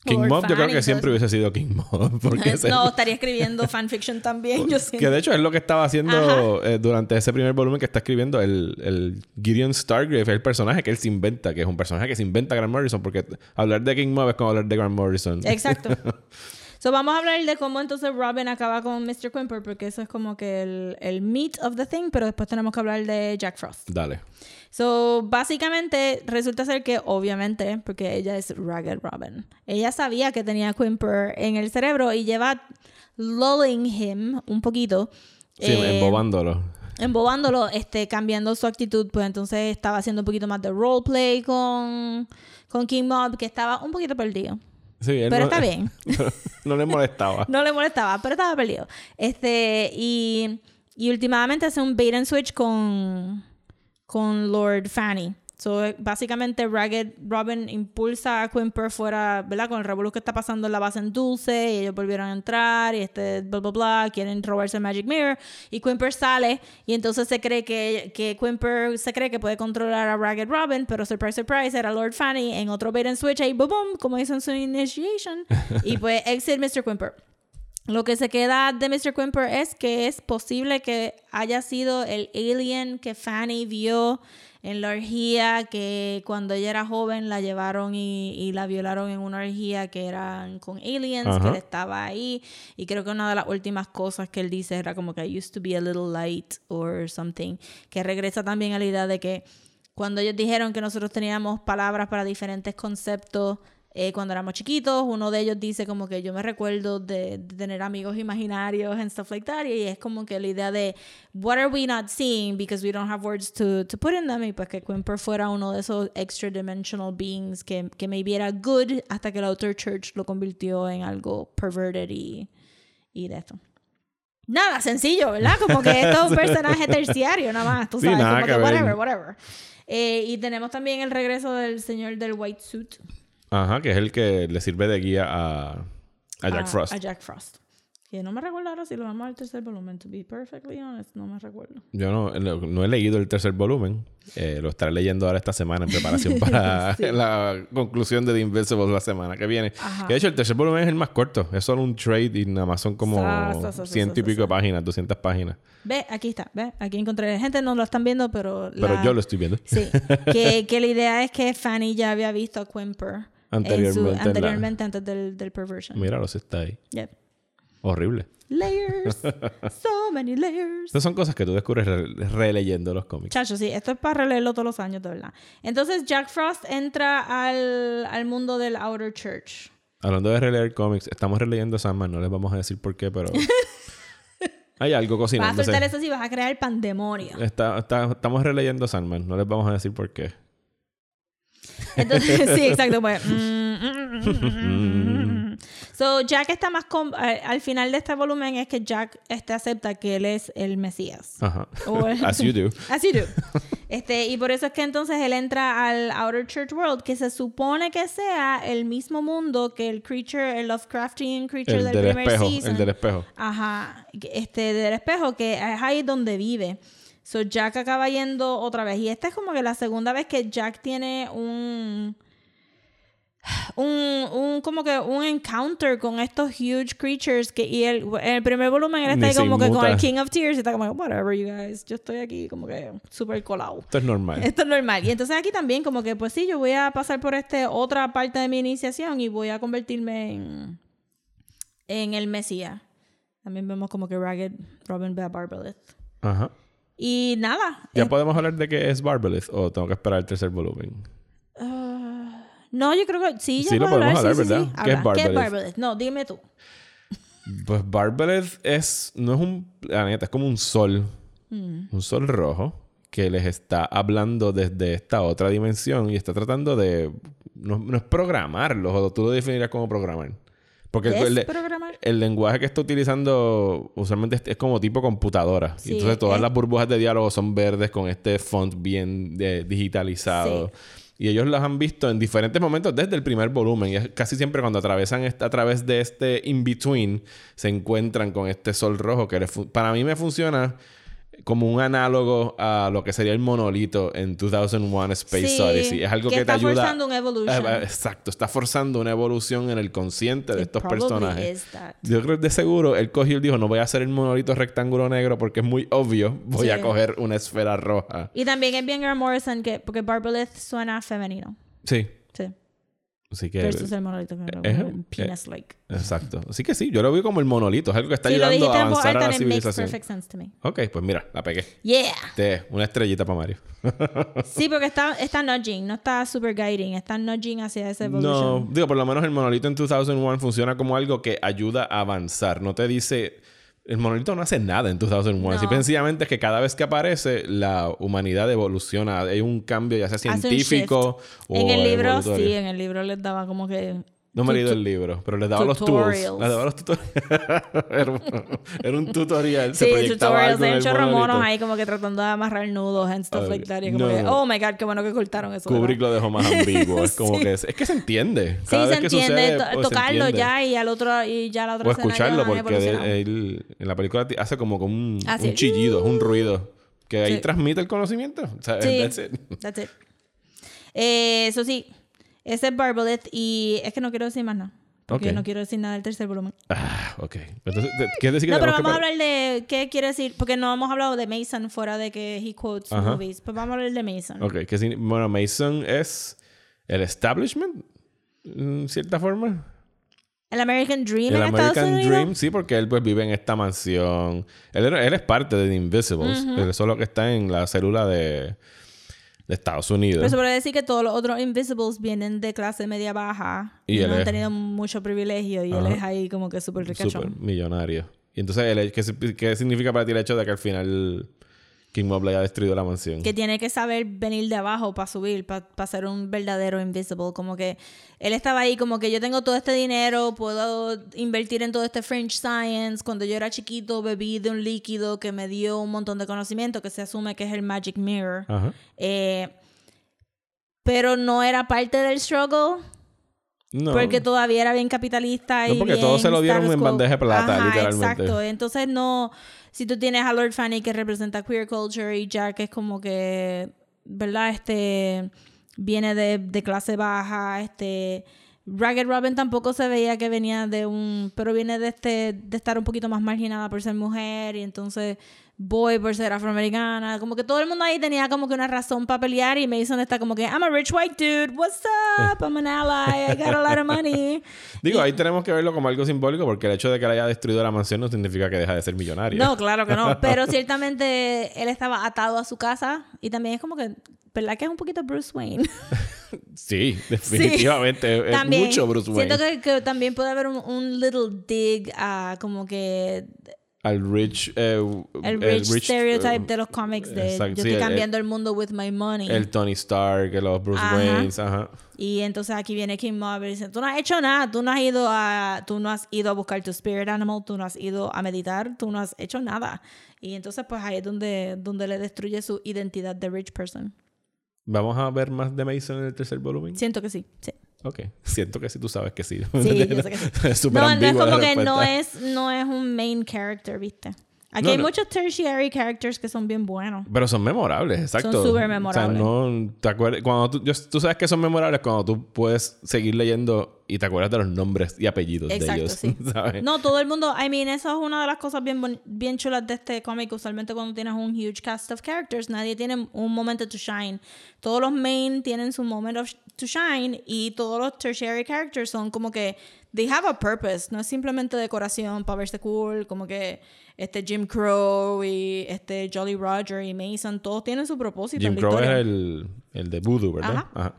King Mob yo creo que siempre hubiese sido King Mob. Porque No, estaría escribiendo fanfiction también, yo siento. que de hecho es lo que estaba haciendo eh, durante ese primer volumen que está escribiendo el, el Gideon Stargrave, es el personaje que él se inventa, que es un personaje que se inventa Grant Morrison, porque hablar de King Mob es como hablar de Grant Morrison. Exacto. So, vamos a hablar de cómo entonces Robin acaba con Mr. Quimper, porque eso es como que el, el meat of the thing, pero después tenemos que hablar de Jack Frost. Dale. So, básicamente, resulta ser que, obviamente, porque ella es Ragged Robin, ella sabía que tenía Quimper en el cerebro y lleva lulling him un poquito. Sí, eh, embobándolo. embobándolo, este, cambiando su actitud, pues entonces estaba haciendo un poquito más de roleplay con, con King Mob, que estaba un poquito perdido. Sí, él Pero no- está bien. no le molestaba. No le molestaba, pero estaba perdido. Este, y, y últimamente hace un bait and switch con, con Lord Fanny. So, eh, básicamente, Ragged Robin impulsa a Quimper fuera, ¿verdad? Con el revolú que está pasando en la base en Dulce, y ellos volvieron a entrar, y este, bla, bla, bla, quieren robarse el Magic Mirror, y Quimper sale, y entonces se cree que, que Quimper se cree que puede controlar a Ragged Robin, pero surprise, surprise, era Lord Fanny en otro bait and switch, ahí, boom, boom, como dicen su initiation, y pues exit Mr. Quimper. Lo que se queda de Mr. Quimper es que es posible que haya sido el alien que Fanny vio en la orgía, que cuando ella era joven la llevaron y, y la violaron en una orgía que eran con aliens, que él estaba ahí. Y creo que una de las últimas cosas que él dice era como que I used to be a little light or something, que regresa también a la idea de que cuando ellos dijeron que nosotros teníamos palabras para diferentes conceptos eh, cuando éramos chiquitos, uno de ellos dice como que yo me recuerdo de, de tener amigos imaginarios and stuff like that, y es como que la idea de what are we not seeing because we don't have words to, to put in them, y pues que Quimper fuera uno de esos extra dimensional beings que, que maybe era good hasta que la Outer Church lo convirtió en algo perverted y, y de esto. Nada, sencillo, ¿verdad? Como que esto es un personaje terciario, nada más, tú Sí, sabes, nada como que que ver. whatever, whatever. Eh, y tenemos también el regreso del señor del white suit. Ajá, que es el que le sirve de guía a, a Jack a- Frost. A Jack Frost. Que no me recuerdo ahora si lo vamos al tercer volumen. To be perfectly honest, no me recuerdo. Yo no, no- he leído el tercer volumen. Eh, lo estaré leyendo ahora esta semana en preparación para la conclusión de The Invincible la semana que viene. Ajá. Que de hecho el tercer volumen es el más corto. Es solo un trade y nada más son como ciento y pico páginas, 200 páginas. Ve, aquí está, ve, aquí encontré. Gente no lo están viendo, pero. Pero la- yo lo estoy viendo. Sí, que, que la idea es que Fanny ya había visto a Quimper en su- Anteriormente en la- anteriormente antes del, del perversion. Míralo, si está ahí. Yep. Horrible. Layers. so many layers. Estas son cosas que tú descubres re- releyendo los cómics. Chacho, sí, esto es para releerlo todos los años, de verdad. Entonces, Jack Frost entra al, al mundo del Outer Church. Hablando de releer cómics, estamos releyendo Sandman. No les vamos a decir por qué, pero... Hay algo Vas a soltar eso sí, vas a crear pandemonio. Está- está- estamos releyendo Sandman. No les vamos a decir por qué. Entonces, sí, exacto. Pues, mm, mm, mm. So, Jack está más... com- al al final de este volumen es que Jack este, acepta que él es el Mesías. Ajá. O el- As you do. As you do. Este, y por eso es que entonces él entra al Outer Church World, que se supone que sea el mismo mundo que el creature, el Lovecraftian creature El del, del primer espejo. season. El del espejo. Ajá, este del espejo, que es ahí donde vive. So Jack acaba yendo otra vez. Y esta es como que la segunda vez que Jack tiene un. Un, un como que un encounter con estos huge creatures que y el, en el primer volumen él está ahí como que con el King of Tears y está como whatever you guys, yo estoy aquí como que súper colado. Esto es normal. Esto es normal. Y entonces aquí también como que pues sí, yo voy a pasar por este otra parte de mi iniciación y voy a convertirme en en el Mesías. También vemos como que Ragged Robin Barbalith. Ajá. Y nada. ¿Ya eh, podemos hablar de qué es Barbalith o tengo que esperar el tercer volumen? no, yo creo que sí, ya Sí, lo podemos hablar, sí, ¿verdad? sí. ¿Qué es. ¿Qué es? Barbalith? No, dime tú. Pues Barbalith es... No es un planeta, es como un sol. Mm. Un sol rojo que les está hablando desde esta otra dimensión y está tratando de... No, no es programarlos, o tú lo definirías como programar. Porque ¿Qué el, es el- programar? el lenguaje que está utilizando usualmente es, como tipo computadora. Sí, entonces todas es- las burbujas de diálogo son verdes con este font bien eh, digitalizado. Y ellos los han visto en diferentes momentos desde el primer volumen. Y es casi siempre cuando atravesan esta, a través de este in-between, se encuentran con este sol rojo que les para mí me funciona como un análogo a lo que sería el monolito en 2001 Space Sí, Odyssey. Es algo que, que te está ayuda... forzando un evolution. Ah, ah, exacto. Está forzando una evolución en el consciente de It estos personajes. Yo creo que de seguro él cogió y dijo, no voy a hacer el monolito rectángulo negro porque es muy obvio. Voy Sí. a coger una esfera roja. Y también es bien Grant Morrison que porque Barbalith suena femenino. Sí. Sí. Así que... Versus el monolito como penis like. Exacto. Así que sí, yo lo veo como el monolito. Es algo que está Sí, ayudando a avanzar a la it makes civilización. perfect sense to me. Ok, pues mira, la pegué. Yeah. Te, una estrellita para Mario. Sí, porque está, está nudging, no está super guiding, está nudging hacia esa evolution. No, digo, por lo menos el monolito en 2001 funciona como algo que ayuda a avanzar. No te dice... El monolito no hace nada en 2001. No. Simple y sencillamente es que cada vez que aparece, la humanidad evoluciona. Hay un cambio ya sea científico o En el libro, sí, en el libro les daba como que. No me he leído el libro, pero les daba los tutorials. Les daba los tutoriales. era, un, un tutorial. Sí, se proyectaba tutorials de el chorro monos ahí como que tratando de amarrar nudos and stuff like that. Y como no, que, oh my god, qué bueno que cortaron eso. Kubrick lo dejó más ambiguo. Es como Sí. que... Es, es que se entiende. Sí, Cada se vez que entiende, sucede, to- pues, se tocarlo entiende. ya y al otro y ya la otra O ya escucharlo porque él en la película hace como, como un, Así. un chillido, un ruido. Que ahí Sí. transmite el conocimiento. O sea, Sí, that's it. that's it. Eh, eso sí, ese es Barbalith y es que no quiero decir más nada. Porque Ok. no quiero decir nada del tercer volumen. Ah, ok. Entonces, ¿quieres decir que No, pero vamos que a hablar de qué quiere decir, porque no hemos hablado de Mason fuera de que he quotes Ajá. movies. Pues vamos a hablar de Mason. Ok, que bueno, Mason es el establishment, en cierta forma. El American Dream El en Estados American Unidos. Dream, sí, porque él pues vive en esta mansión. Él, él es parte de The Invisibles, él solo que está en la célula de, de Estados Unidos. Pero se puede decir que todos los otros Invisibles vienen de clase media baja Y y, él no han tenido mucho privilegio y él es ahí como que súper Súper ricachón. millonario. Y entonces, ¿qué, qué significa para ti el hecho de que al final King Mob le haya destruido la mansión? Que tiene que saber venir de abajo para subir, para ser un verdadero Invisible. Como que él estaba ahí como que yo tengo todo este dinero, puedo invertir en todo este French Science. Cuando yo era chiquito bebí de un líquido que me dio un montón de conocimiento que se asume que es el Magic Mirror. Ajá. Eh, pero no era parte del struggle. No. Porque todavía era bien capitalista y No, porque bien todo se lo dieron en bandeja de plata, Ajá, literalmente. Exacto. Entonces no... Si tú tienes a Lord Fanny que representa queer culture y Jack es como que... ¿Verdad? Este... Viene de, de clase baja, este... Ragged Robin tampoco se veía que venía de un... Pero viene de este... De estar un poquito más marginada por ser mujer y entonces... Boy por ser afroamericana. Como que todo el mundo ahí tenía como que una razón para pelear y Mason está como que I'm a rich white dude. What's up? I'm an ally. I got a lot of money. Digo, ahí tenemos que verlo como algo simbólico porque el hecho de que él haya destruido la mansión no significa que deja de ser millonario. No, claro que no. Pero ciertamente él estaba atado a su casa y también es como que, ¿verdad que es un poquito Bruce Wayne? Sí, definitivamente. Es también, mucho Bruce Wayne. Siento que, que también puede haber un, un little dig a como que Al rich... eh, el rich, stereotype eh, de los cómics de yo sí, estoy el- cambiando el, mundo with my money. El Tony Stark, los Bruce Ajá. Waynes, ajá. Y entonces aquí viene King Mob y dice, tú no has hecho nada, tú no has ido a, tú no has ido a buscar tu spirit animal, tú no has ido a meditar, tú no has hecho nada. Y entonces pues ahí es donde, donde le destruye su identidad de rich person. ¿Vamos a ver más de Mason en el tercer volumen? Siento que sí, sí. Ok. Siento que sí, tú sabes que sí. Sí, yo sé que sí. Es súper No, no es como que no es, no es un main character, ¿viste? Aquí No, hay no. muchos tertiary characters que son bien buenos. Pero son memorables, exacto. súper memorables. O sea, no... ¿Te acuerdas? Cuando tú, yo- tú sabes que son memorables cuando tú puedes seguir leyendo y te acuerdas de los nombres y apellidos de Exacto, ellos. sí. ¿sabes? No, todo el mundo, I mean, eso es una de las cosas bien, bien chulas de este cómic. Usualmente cuando tienes un huge cast of characters, nadie tiene un momento to shine. Todos los main tienen su moment of to shine y todos los tertiary characters son como que they have a purpose. No es simplemente decoración para verse cool, como que este Jim Crow y este Jolly Roger y Mason, todos tienen su propósito. Jim en la Crow es el, el de Voodoo, ¿verdad? Ajá.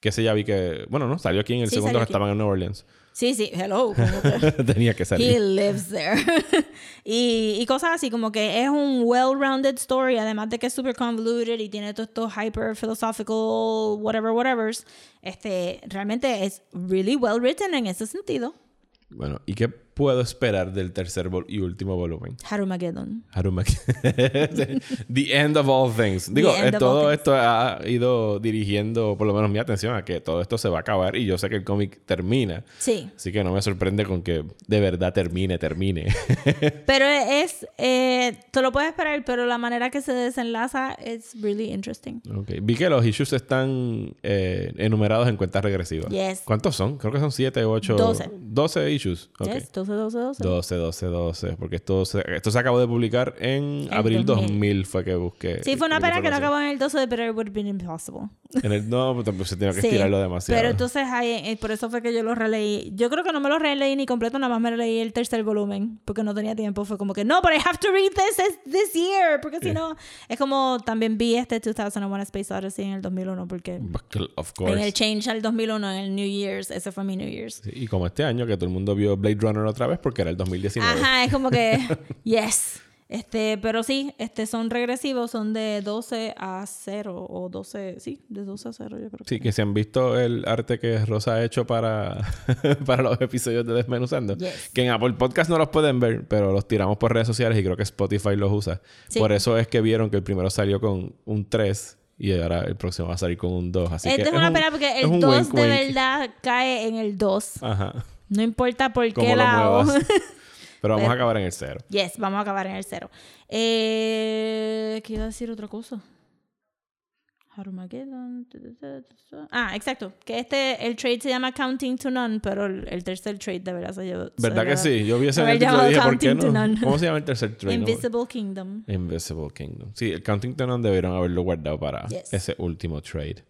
Que ese ya vi que... Bueno, no, salió aquí en el Sí, segundo que aquí. estaban en New Orleans. Sí, sí, hello. que- Tenía que He salir. lives there. y, y cosas así, como que es un well-rounded story, además de que es super convoluted y tiene todos estos hyper philosophical, whatever, whatevers. Este, realmente es really well written en ese sentido. Bueno, ¿y qué puedo esperar del tercer y último volumen? Harumageddon. Harumaki. The end of all things. Digo, eh, todo all things. esto ha ido dirigiendo, por lo menos mi atención, a que todo esto se va a acabar y yo sé que el cómic termina. Sí. Así que no me sorprende con que de verdad termine, termine. Pero es, eh, tú lo puedes esperar, pero la manera que se desenlaza es really interesting. Ok. Vi que los issues están eh, enumerados en cuentas regresivas. Yes. ¿Cuántos son? Creo que son 7, 8... Doce. 12 issues. Ok. Yes, 12, 12, 12. 12, 12, 12. Porque esto se, esto se acabó de publicar en El abril 2000. 2000 fue que busqué. Sí, fue una pena que no acabó en el 12, pero it would have been impossible. En el, no, pues tampoco se tiene que Sí, estirarlo demasiado. Pero entonces, ahí, eh, por eso fue que yo lo releí. Yo creo que no me lo releí ni completo, nada más me leí el tercer volumen, porque no tenía tiempo. Fue como que, no, but I have to read this this, year, porque si no... Es como también vi este 2001 Space Odyssey en el 2001, porque Of en course. el change al 2001, en el New Year's, ese fue mi New Year's. Sí, y como este año que todo el mundo vio Blade Runner otra vez porque era el 2019. Ajá, es como que, yes. Este, pero sí, este, son regresivos, son de 12 a 0 o 12, sí, de 12 a 0 yo creo. Sí, que si han visto el arte que Rosa ha hecho para, para los episodios de Desmenuzando. Yes. Que en Apple Podcast no los pueden ver, pero los tiramos por redes sociales y creo que Spotify los usa. Sí. Por eso es que vieron que el primero salió con un 3 y ahora el próximo va a salir con un 2. Así Esto que es una un- pena porque el un 2 wink, de verdad cae en el 2. Ajá. No importa por qué lado. Pero vamos Pero- a acabar en el 0. yes, vamos a acabar en el 0. Eh, ¿Qué iba a decir otra cosa? Ah, exacto. Que este, el trade se llama Counting to None, pero el, tercer trade de verdad se llevó. se ¿Verdad que sí? Yo vi ese título y dije. ¿Cómo se llama el tercer trailer? Invisible Kingdom. Invisible Kingdom. Sí, el Counting to None debieron haberlo guardado para Yes. ese último trade.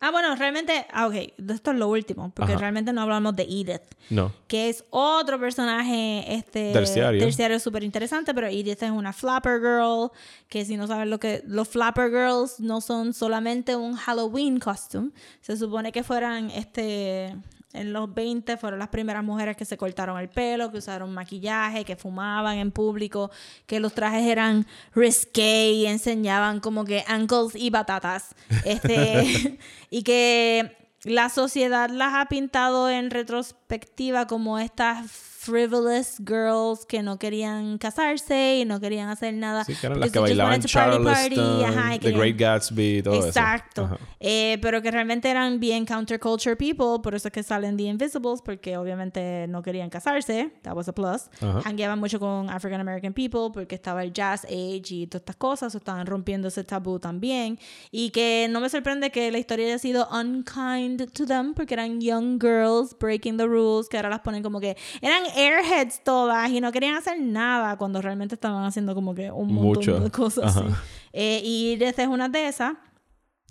Ah, bueno, realmente, ah, ok, esto es lo último, porque Ajá. realmente no hablamos de Edith, No. que es otro personaje este, Terciario. terciario súper interesante, pero Edith es una flapper girl, que si no saben lo que, los flapper girls no son solamente un Halloween costume, se supone que fueran, este, en los 20 fueron las primeras mujeres que se cortaron el pelo, que usaron maquillaje, que fumaban en público, que los trajes eran risqué y enseñaban como que ankles y batatas. Este, y que la sociedad las ha pintado en retrospectiva como estas frivolous girls que no querían casarse y no querían hacer nada. Sí, que eran las que bailaban Charleston, ajá, The Great Gatsby todo Exacto. eso. Ajá. Eh, pero que realmente eran bien counterculture people, por eso es que salen The Invisibles, porque obviamente no querían casarse, that was a plus. Hangueaban mucho con African American people, porque estaba el jazz age y todas estas cosas, o estaban rompiendo ese tabú también. Y que no me sorprende que la historia haya sido unkind to them, porque eran young girls breaking the rules, que ahora las ponen como que eran airheads todas y no querían hacer nada cuando realmente estaban haciendo como que un montón Mucho. de cosas así. Eh, y esta es una de esas.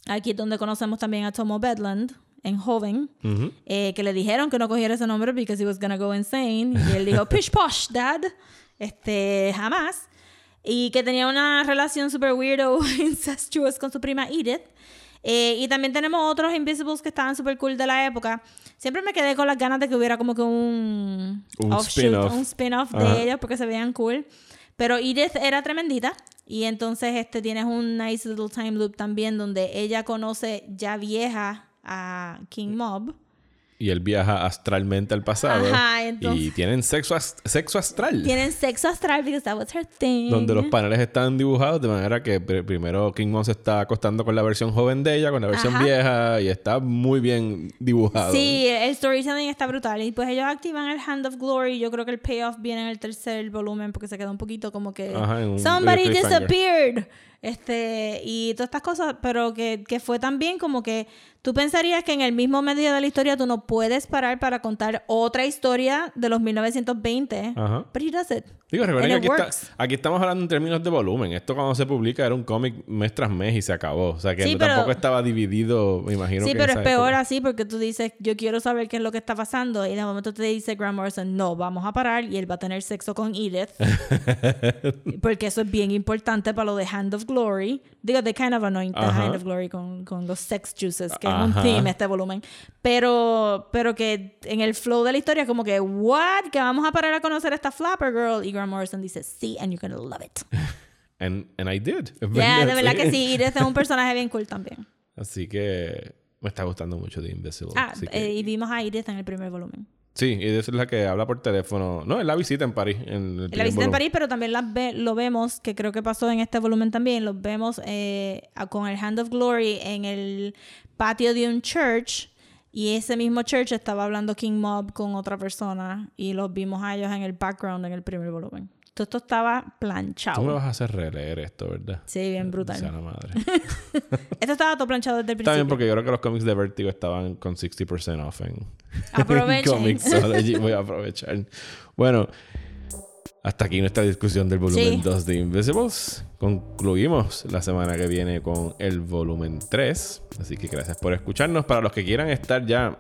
Aquí es donde conocemos también a Tomo Bedland, en joven, Ujú. eh, que le dijeron que no cogiera ese nombre because he was gonna go insane. Y él dijo, pish posh, dad. Este, jamás. Y que tenía una relación super weirdo, incestuous con su prima Edith. Eh, y también tenemos otros Invisibles que estaban super cool de la época. Siempre me quedé con las ganas de que hubiera como que un, Un offshoot, spin-off. un spin-off de ellos porque se veían cool. Pero Edith era tremendita. Y entonces este tienes un nice little time loop también donde ella conoce ya vieja a King Mob. Y él viaja astralmente al pasado. Ajá, entonces- Y tienen sexo, ast- sexo astral. Tienen sexo astral because that was her thing. Donde los paneles están dibujados de manera que pr- primero King Mom se está acostando con la versión joven de ella, con la versión Ajá. vieja, y está muy bien dibujado. Sí, el storytelling está brutal. Y pues ellos activan el Hand of Glory. Yo creo que el payoff viene en el tercer volumen porque se queda un poquito como que. Ajá, en un- Somebody disappeared. Este, y todas estas cosas, pero que, que fue también como que Tú pensarías que en el mismo medio de la historia tú no puedes parar para contar otra historia de los 1920. Ajá. But he does it. Digo, recuerden que aquí, está- aquí estamos hablando en términos de volumen. Esto cuando se publica era un cómic mes tras mes y se acabó. O sea que Sí, pero- tampoco estaba dividido, me imagino. Sí, que pero es peor época. así porque tú dices, yo quiero saber qué es lo que está pasando y de momento te dice Grant Morrison, no, vamos a parar y él va a tener sexo con Edith. porque eso es bien importante para lo de Hand of Glory. Digo, they kind of anoint the Ajá. Hand of Glory con, con los sex juices, que es un theme este volumen. Pero, pero que en el flow de la historia como que, what? Que vamos a parar a conocer a esta Flapper Girl. Y Grant Morrison dice, sí, and you're gonna love it. And, and I did. Ya, de verdad que sí. Edith es un personaje bien cool también. Así que me está gustando mucho The Invisible. Ah, Así que- eh, y vimos a Edith en el primer volumen. Sí, y es la que habla por teléfono. No, es la visita en París. En La visita en. París, pero también la ve- lo vemos, que creo que pasó en este volumen también, los vemos eh, con el Hand of Glory en el patio de un church. Y ese mismo church estaba hablando King Mob con otra persona y los vimos a ellos en el background en el primer volumen. Todo esto estaba Tú me planchado. vas a hacer releer esto, ¿verdad? Sí, bien Sea brutal. la madre. Esto estaba todo planchado desde el Está bien principio. porque yo creo que los cómics de Vertigo estaban con 60% off en, Aprovechen. en Comixology. Voy a aprovechar. Bueno, hasta aquí nuestra discusión del volumen Sí. 2 de Invisibles. Concluimos la semana que viene con el volumen 3. Así que gracias por escucharnos. Para los que quieran estar ya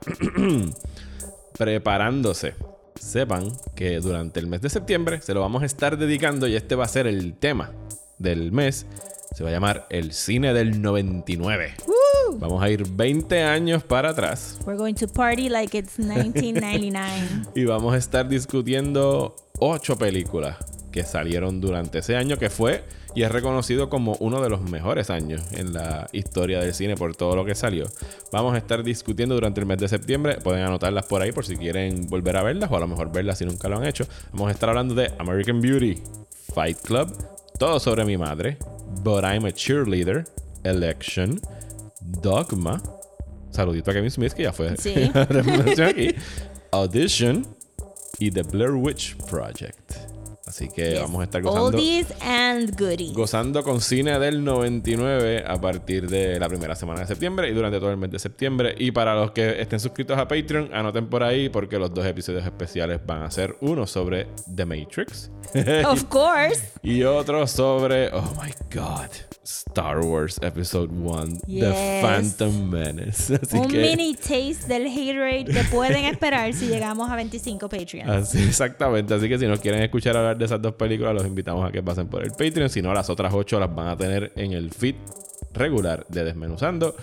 preparándose, sepan que durante el mes de septiembre se lo vamos a estar dedicando y este va a ser el tema del mes. Se va a llamar El cine del 99. Vamos a ir 20 años para atrás We're going to party like it's 1999. y vamos a estar discutiendo ocho películas que salieron durante ese año que fue y es reconocido como uno de los mejores años en la historia del cine por todo lo que salió. Vamos a estar discutiendo durante el mes de septiembre, pueden anotarlas por ahí por si quieren volver a verlas o a lo mejor verlas si nunca lo han hecho. Vamos a estar hablando de American Beauty, Fight Club, Todo sobre mi madre, But I'm a Cheerleader, Election, Dogma, saludito a Kevin Smith que ya fue Sí. aquí, Audition y The Blair Witch Project. Así que Yes. vamos a estar gozando, Oldies and goodies. gozando con cine del 99 a partir de la primera semana de septiembre y durante todo el mes de septiembre. Y para los que estén suscritos a Patreon, anoten por ahí porque los dos episodios especiales van a ser uno sobre The Matrix Of course. y otro sobre, oh my god, Star Wars Episode 1, The. Phantom Menace. Así un que... mini taste del haterade que pueden esperar si llegamos a 25 Patreons. Así, exactamente. Así que si nos quieren escuchar hablar de esas dos películas, los invitamos a que pasen por el Patreon. Si no, las otras ocho las van a tener en el feed regular de Desmenuzando.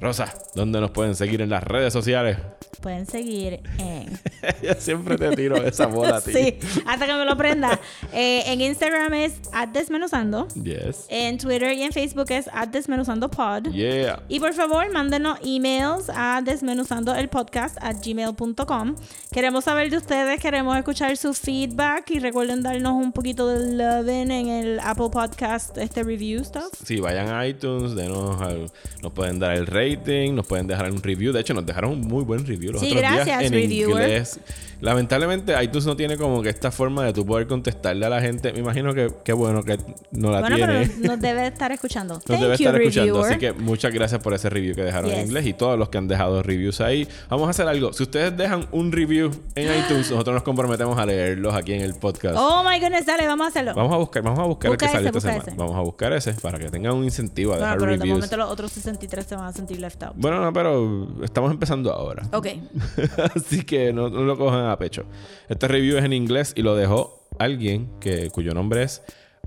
Rosa, ¿dónde nos pueden seguir en las redes sociales? Pueden seguir en. Yo siempre te tiro esa bola a ti. sí, hasta que me lo aprenda. Eh, en Instagram es desmenuzando. Yes. En Twitter y en Facebook es desmenuzandopod. Yeah. Y por favor, mándenos emails a desmenuzandoelpodcast at gmail.com. Queremos saber de ustedes, queremos escuchar su feedback y recuerden darnos un poquito de loving en el Apple Podcast, este review stuff. Si vayan a iTunes, denos al- nos pueden dar el rating, nos pueden dejar un review. De hecho, nos dejaron un muy buen review los Sí, otros días gracias, en reviewer. inglés. Lamentablemente, iTunes no tiene como que esta forma de tú poder contestarle a la gente. Me imagino que qué bueno que no la Bueno, tiene. pero nos debe estar escuchando. Nos Thank debe you, estar escuchando. reviewer. Así que muchas gracias por ese review que dejaron en inglés y todos los que han dejado reviews ahí. Vamos a hacer algo. Si ustedes dejan un review en iTunes, nosotros nos comprometemos a leerlos aquí en el podcast. Oh my goodness, dale, vamos a hacerlo. Vamos a buscar, vamos a buscar Busca el que salió esta semana. ese. Vamos a buscar ese para que tengan un incentivo a Bueno, dejar pero de reviews. momento los otros 63 se van a sentir left out. Bueno, no, pero estamos empezando ahora. Ok. Así que no, no lo cojan a pecho. Este review es en inglés y lo dejó alguien que, cuyo nombre es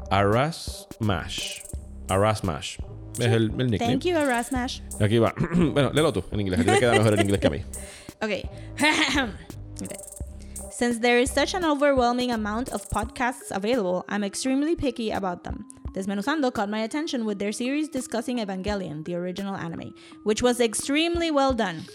Aras Mash. Aras Mash. Es el, el nickname. Thank you, Erasmash. Aquí va. bueno, léelo tú en inglés. A ti te queda mejor en inglés que a mí. Okay. okay. Since there is such an overwhelming amount of podcasts available, I'm extremely picky about them. Desmenuzando caught my attention with their series discussing Evangelion, the original anime, which was extremely well done.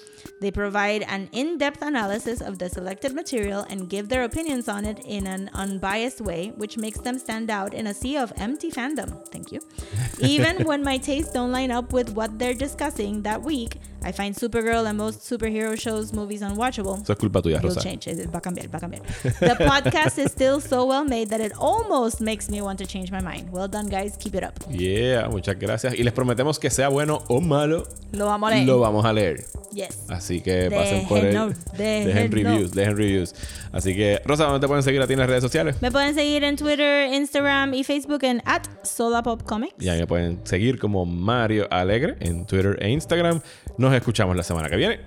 They provide an in depth analysis of the selected material and give their opinions on it in an unbiased way, which makes them stand out in a sea of empty fandom. Thank you. Even when my tastes don't line up with what they're discussing that week, I find Supergirl and most superhero shows, movies unwatchable. Eso es culpa tuya, Rosa. change. Va a cambiar, va a cambiar. The podcast is still so well made that it almost makes me want to change my mind. Well done, guys. Keep it up. Yeah, muchas gracias. Y les prometemos que sea bueno o malo, Lo vamos a leer. lo vamos a leer. Yes. Así que pasen por él. Dejen déjenos. reviews, dejen reviews. Así que, Rosa, ¿dónde te pueden seguir a ti en las redes sociales? Me pueden seguir en Twitter, Instagram y Facebook en at Solapopcomics. Y ahí me pueden seguir como Mario Alegre en Twitter e Instagram. Nos escuchamos la semana que viene.